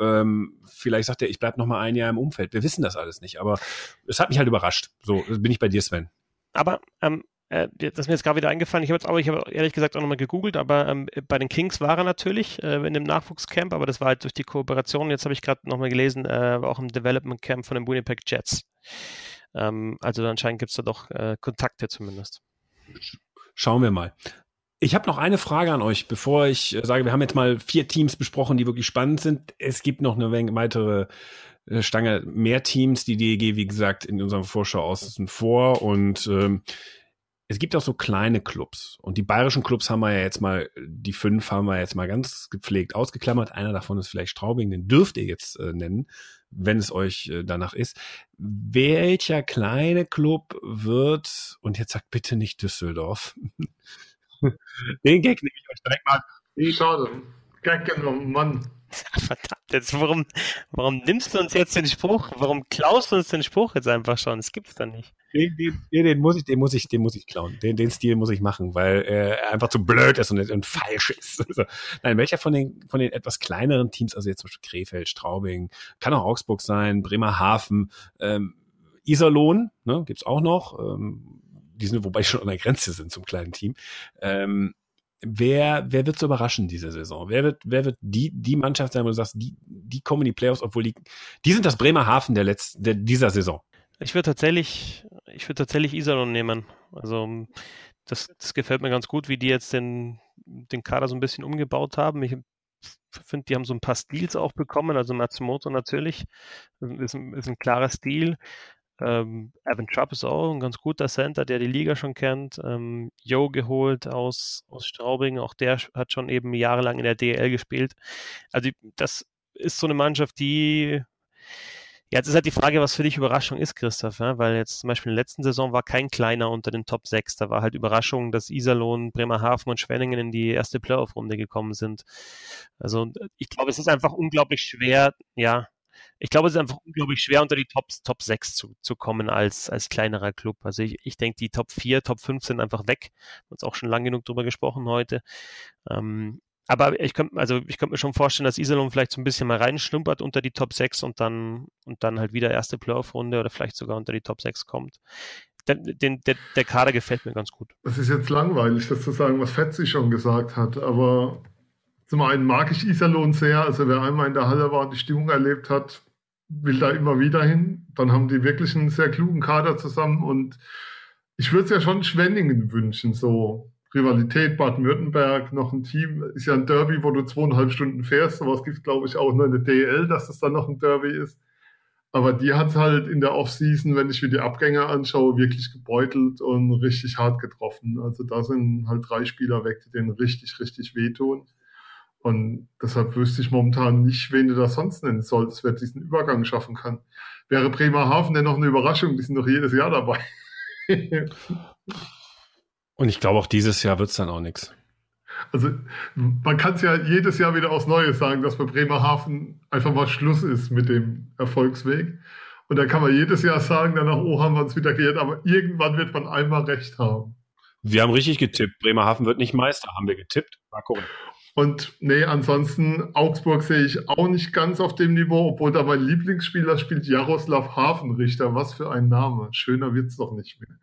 Ähm, vielleicht sagt er, ich bleib noch mal ein Jahr im Umfeld. Wir wissen das alles nicht, aber es hat mich halt überrascht. So bin ich bei dir, Sven. Aber ähm, äh, das ist mir jetzt gerade wieder eingefallen. Ich habe jetzt aber, ich habe ehrlich gesagt auch nochmal gegoogelt, aber ähm, bei den Kings war er natürlich äh, in dem Nachwuchscamp, aber das war halt durch die Kooperation. Jetzt habe ich gerade nochmal gelesen, äh, auch im Development Camp von den Winnipeg Jets. Ähm, also anscheinend gibt es da doch äh, Kontakte zumindest. Schauen wir mal. Ich habe noch eine Frage an euch, bevor ich äh, sage, wir haben jetzt mal vier Teams besprochen, die wirklich spannend sind. Es gibt noch eine weitere Stange mehr Teams. Die DEG, wie gesagt, in unserem Vorschau außen vor. Und ähm, es gibt auch so kleine Clubs. Und die bayerischen Clubs haben wir ja jetzt mal, die fünf haben wir jetzt mal ganz gepflegt ausgeklammert. Einer davon ist vielleicht Straubing, den dürft ihr jetzt äh, nennen, wenn es euch äh, danach ist. Welcher kleine Club wird, und jetzt sagt bitte nicht Düsseldorf, [LAUGHS] Den Gag nehme ich euch direkt mal. Schade. Gag genommen, Mann. [LAUGHS] Verdammt, jetzt warum, warum nimmst du uns jetzt den Spruch? Warum klaust du uns den Spruch jetzt einfach schon? Das gibt's dann nicht. Den, den, den, muss ich, den muss ich, den muss ich klauen. Den, den Stil muss ich machen, weil er einfach zu blöd ist und, und falsch ist. [LAUGHS] Also, nein, welcher von den, von den etwas kleineren Teams, also jetzt zum Beispiel Krefeld, Straubing, kann auch Augsburg sein, Bremerhaven, ähm, Iserlohn, ne, gibt's auch noch. Ähm, die sind, wobei schon an der Grenze sind zum kleinen Team. Ähm, wer, wer wird so überraschen diese Saison? Wer wird, wer wird die, die Mannschaft sein, wo du sagst, die, die kommen in die Playoffs, obwohl die, die sind das Bremerhaven der letzten, der, dieser Saison? Ich würde tatsächlich, ich würde tatsächlich Iserlohn nehmen. Also, das, das gefällt mir ganz gut, wie die jetzt den, den Kader so ein bisschen umgebaut haben. Ich finde, die haben so ein paar Stils auch bekommen. Also Matsumoto natürlich ist, ist ein klarer Stil. Ähm, Evan Trapp ist auch ein ganz guter Center, der die Liga schon kennt. Ähm, Joe geholt aus, aus Straubing, auch der hat schon eben jahrelang in der DL gespielt. Also das ist so eine Mannschaft, die ja, jetzt ist halt die Frage, was für dich Überraschung ist, Christoph, ja? weil jetzt zum Beispiel in der letzten Saison war kein kleiner unter den Top 6. Da war halt Überraschung, dass Iserlohn, Bremerhaven und Schwenningen in die erste Playoff-Runde gekommen sind. Also ich glaube, es ist einfach unglaublich schwer, ja, ich glaube, es ist einfach unglaublich schwer, unter die Top, Top 6 zu, zu kommen als, als kleinerer Club. Also ich, ich denke, die Top 4, Top 5 sind einfach weg. Wir haben uns auch schon lang genug drüber gesprochen heute. Ähm, aber ich könnte also ich mir schon vorstellen, dass Iserlohn vielleicht so ein bisschen mal reinschlumpert unter die Top 6 und dann und dann halt wieder erste Playoff-Runde oder vielleicht sogar unter die Top 6 kommt. Den, den, der, der Kader gefällt mir ganz gut. Es ist jetzt langweilig, das zu sagen, was Fetzi schon gesagt hat, aber zum einen mag ich Iserlohn sehr, also wer einmal in der Halle war und die Stimmung erlebt hat, will da immer wieder hin. Dann haben die wirklich einen sehr klugen Kader zusammen und ich würde es ja schon Schwenningen wünschen, so Rivalität Baden-Württemberg, noch ein Team, ist ja ein Derby, wo du zweieinhalb Stunden fährst, aber es gibt, glaube ich, auch nur eine DL, dass das dann noch ein Derby ist. Aber die hat halt in der Offseason, wenn ich mir die Abgänge anschaue, wirklich gebeutelt und richtig hart getroffen. Also da sind halt drei Spieler weg, die denen richtig, richtig wehtun. Und deshalb wüsste ich momentan nicht, wen du da sonst nennen solltest, wer diesen Übergang schaffen kann. Wäre Bremerhaven denn noch eine Überraschung? Die sind doch jedes Jahr dabei. [LAUGHS] Und ich glaube, auch dieses Jahr wird es dann auch nichts. Also man kann es ja jedes Jahr wieder aufs Neue sagen, dass bei Bremerhaven einfach mal Schluss ist mit dem Erfolgsweg. Und da kann man jedes Jahr sagen, danach, oh, haben wir uns wieder geirrt, aber irgendwann wird man einmal recht haben. Wir haben richtig getippt. Bremerhaven wird nicht Meister, haben wir getippt. Mal gucken. Und nee, ansonsten Augsburg sehe ich auch nicht ganz auf dem Niveau, obwohl da mein Lieblingsspieler spielt Jaroslav Hafenrichter. Was für ein Name. Schöner wird's doch nicht mehr.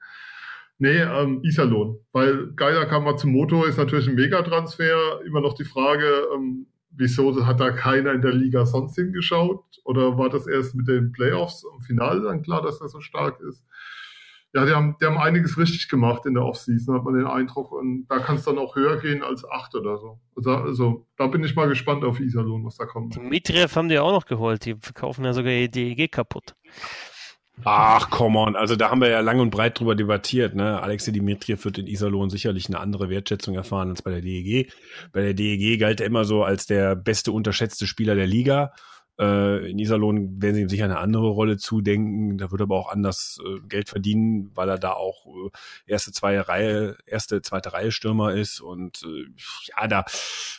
Nee, ähm, Iserlohn. Weil Geiler Kamatsumoto ist natürlich ein Megatransfer. Immer noch die Frage, ähm, wieso hat da keiner in der Liga sonst hingeschaut? Oder war das erst mit den Playoffs im Finale dann klar, dass er so stark ist? Ja, die haben, die haben einiges richtig gemacht in der Offseason, hat man den Eindruck. Und da kann es dann auch höher gehen als acht oder so. Also, also da bin ich mal gespannt auf Iserlohn, was da kommt. Dimitriev haben die auch noch geholt. Die verkaufen ja sogar die DEG kaputt. Ach, come on. Also da haben wir ja lang und breit drüber debattiert. Ne? Alexei Dimitriev wird in Iserlohn sicherlich eine andere Wertschätzung erfahren als bei der DEG. Bei der DEG galt er immer so als der beste unterschätzte Spieler der Liga. Äh, in Iserlohn werden sie ihm sicher eine andere Rolle zudenken. Da wird aber auch anders äh, Geld verdienen, weil er da auch äh, erste, zweite Reihe, erste, zweite Reihe Stürmer ist. Und äh, ja, da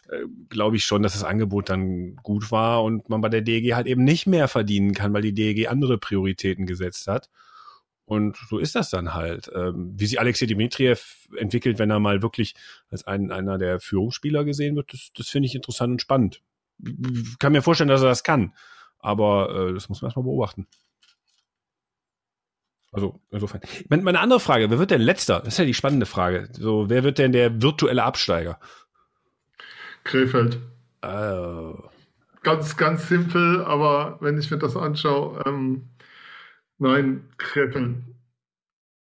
äh, glaube ich schon, dass das Angebot dann gut war und man bei der DEG halt eben nicht mehr verdienen kann, weil die DEG andere Prioritäten gesetzt hat. Und so ist das dann halt. Ähm, wie sich Alexei Dimitriev entwickelt, wenn er mal wirklich als ein, einer der Führungsspieler gesehen wird, das, das finde ich interessant und spannend kann mir vorstellen, dass er das kann. Aber äh, das muss man erstmal beobachten. Also insofern. Meine andere Frage, wer wird denn letzter? Das ist ja die spannende Frage. So, wer wird denn der virtuelle Absteiger? Krefeld. Oh. Ganz, ganz simpel, aber wenn ich mir das anschaue, ähm, nein, Krefeld.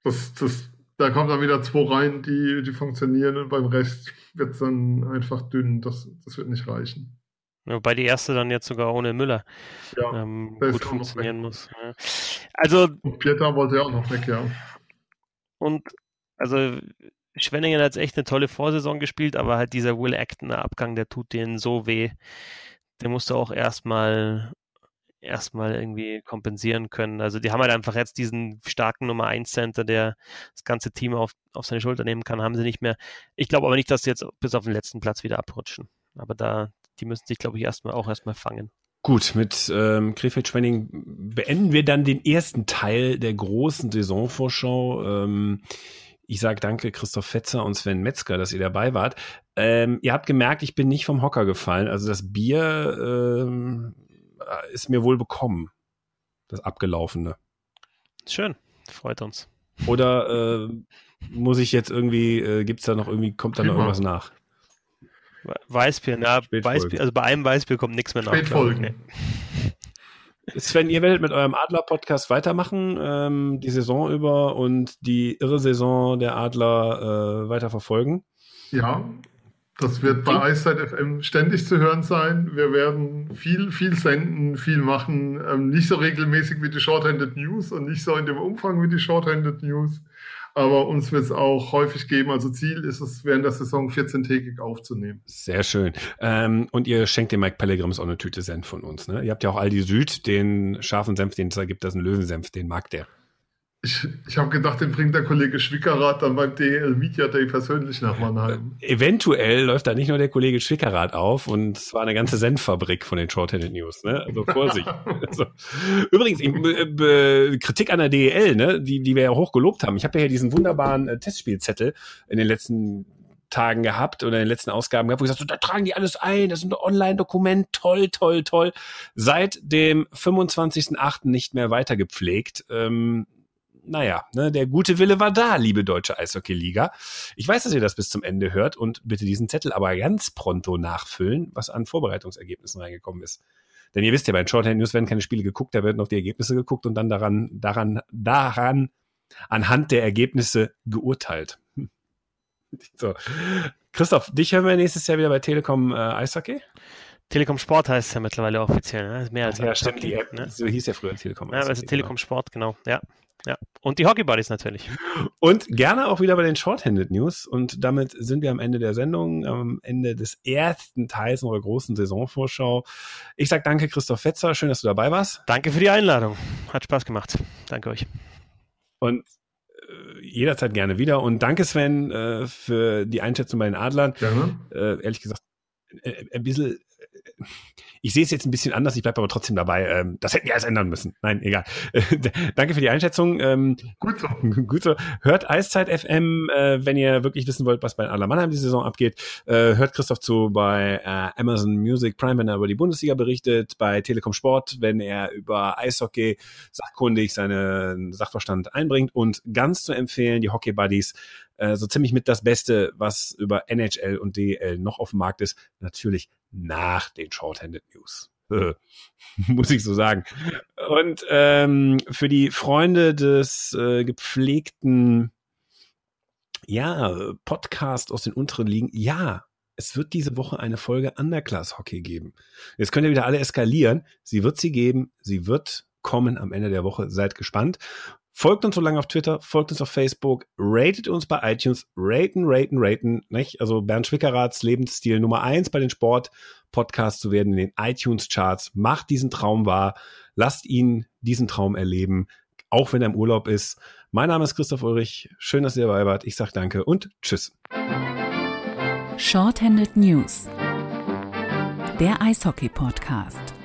Das, das, da kommen dann wieder zwei rein, die, die funktionieren und beim Rest wird es dann einfach dünn. Das, das wird nicht reichen. Wobei die erste dann jetzt sogar ohne Müller ja, ähm, gut funktionieren muss. Ja. Also. Und Pieter wollte ja auch noch weg, ja. Und also Schwenningen hat echt eine tolle Vorsaison gespielt, aber halt dieser Will Acton Abgang, der tut denen so weh. Der musste auch erstmal erstmal irgendwie kompensieren können. Also die haben halt einfach jetzt diesen starken Nummer 1 Center, der das ganze Team auf, auf seine Schulter nehmen kann, haben sie nicht mehr. Ich glaube aber nicht, dass sie jetzt bis auf den letzten Platz wieder abrutschen. Aber da, die müssen sich, glaube ich, erstmal auch erstmal fangen. Gut, mit ähm, Krefeld-Schwenning beenden wir dann den ersten Teil der großen Saisonvorschau. Ähm, ich sage danke Christoph Fetzer und Sven Metzger, dass ihr dabei wart. Ähm, ihr habt gemerkt, ich bin nicht vom Hocker gefallen. Also das Bier ähm, ist mir wohl bekommen. Das abgelaufene. Schön, freut uns. Oder äh, muss ich jetzt irgendwie, äh, gibt es da noch irgendwie, kommt da noch irgendwas nach? Weißbier, na, Weißbier, also bei einem Weißbier kommt nichts mehr nach. Spätfolgen. Sven, ihr werdet mit eurem Adler-Podcast weitermachen, ähm, die Saison über und die irre Saison der Adler äh, weiter verfolgen. Ja, Das wird bei Eiszeit FM ständig zu hören sein. Wir werden viel, viel senden, viel machen. Ähm, nicht so regelmäßig wie die Shorthanded News und nicht so in dem Umfang wie die Shorthanded News. Aber uns wird es auch häufig geben. Also Ziel ist es, während der Saison 14-tägig aufzunehmen. Sehr schön. Ähm, und ihr schenkt dem Mike Pellegrims auch eine Tüte Senf von uns. Ne? Ihr habt ja auch Aldi Süd, den scharfen Senf, den es da gibt, das ist ein Löwensenf, den mag der. Ich, ich habe gedacht, den bringt der Kollege Schwickerath dann beim DL Media Day persönlich nach Mannheim. Eventuell läuft da nicht nur der Kollege Schwickerath auf und es war eine ganze Senffabrik von den Shorthanded News. Ne? Also Vorsicht. [LAUGHS] also, übrigens, äh, Kritik an der DEL, ne? die, die wir ja hoch gelobt haben. Ich habe ja hier diesen wunderbaren äh, Testspielzettel in den letzten Tagen gehabt oder in den letzten Ausgaben gehabt, wo ich gesagt so, da tragen die alles ein, das ist ein Online-Dokument, toll, toll, toll. Seit dem 25.08. nicht mehr weiter gepflegt. Ähm, naja, ne, der gute Wille war da, liebe deutsche Eishockey-Liga. Ich weiß, dass ihr das bis zum Ende hört und bitte diesen Zettel aber ganz pronto nachfüllen, was an Vorbereitungsergebnissen reingekommen ist. Denn ihr wisst ja, bei den Shorthand News werden keine Spiele geguckt, da werden auf die Ergebnisse geguckt und dann daran, daran, daran, anhand der Ergebnisse geurteilt. Hm. [LAUGHS] So. Christoph, dich hören wir nächstes Jahr wieder bei Telekom äh, Eishockey? Telekom Sport heißt es ja mittlerweile offiziell, ne? Mehr als ja, stimmt, die App, ne? so hieß ja früher Telekom. Ja, also Telekom Sport, genau, ja. Ja, und die Hockey Buddies natürlich. Und gerne auch wieder bei den Shorthanded News. Und damit sind wir am Ende der Sendung, am Ende des ersten Teils unserer großen Saisonvorschau. Ich sage danke, Christoph Fetzer. Schön, dass du dabei warst. Danke für die Einladung. Hat Spaß gemacht. Danke euch. Und äh, jederzeit gerne wieder. Und danke, Sven, äh, für die Einschätzung bei den Adlern. Gerne. Äh, ehrlich gesagt, ein bisschen ich sehe es jetzt ein bisschen anders, ich bleibe aber trotzdem dabei. Ähm, das hätten wir alles ändern müssen. Nein, egal. [LAUGHS] Danke für die Einschätzung. Ähm, gut so. [LAUGHS] Gut so. Hört Eiszeit FM, äh, wenn ihr wirklich wissen wollt, was bei Adler Mannheim die Saison abgeht. Äh, hört Christoph zu bei äh, Amazon Music Prime, wenn er über die Bundesliga berichtet, bei Telekom Sport, wenn er über Eishockey sachkundig seinen Sachverstand einbringt und ganz zu empfehlen, die Hockey Buddies äh, so ziemlich mit das Beste, was über NHL und DL noch auf dem Markt ist. Natürlich nach den Shorthanded News. [LAUGHS] Muss ich so sagen. Und ähm, für die Freunde des äh, gepflegten ja, Podcast aus den unteren Ligen, ja, es wird diese Woche eine Folge Underclass Hockey geben. Jetzt könnt ihr wieder alle eskalieren. Sie wird sie geben. Sie wird kommen am Ende der Woche. Seid gespannt. Folgt uns so lange auf Twitter, folgt uns auf Facebook, ratet uns bei iTunes, raten, raten, raten, nicht? Also Bernd Schwickeraths Lebensstil Nummer eins bei den Sport-Podcasts zu werden in den iTunes-Charts. Macht diesen Traum wahr. Lasst ihn diesen Traum erleben, auch wenn er im Urlaub ist. Mein Name ist Christoph Ulrich. Schön, dass ihr dabei wart. Ich sage danke und tschüss. Shorthanded News. Der Eishockey-Podcast.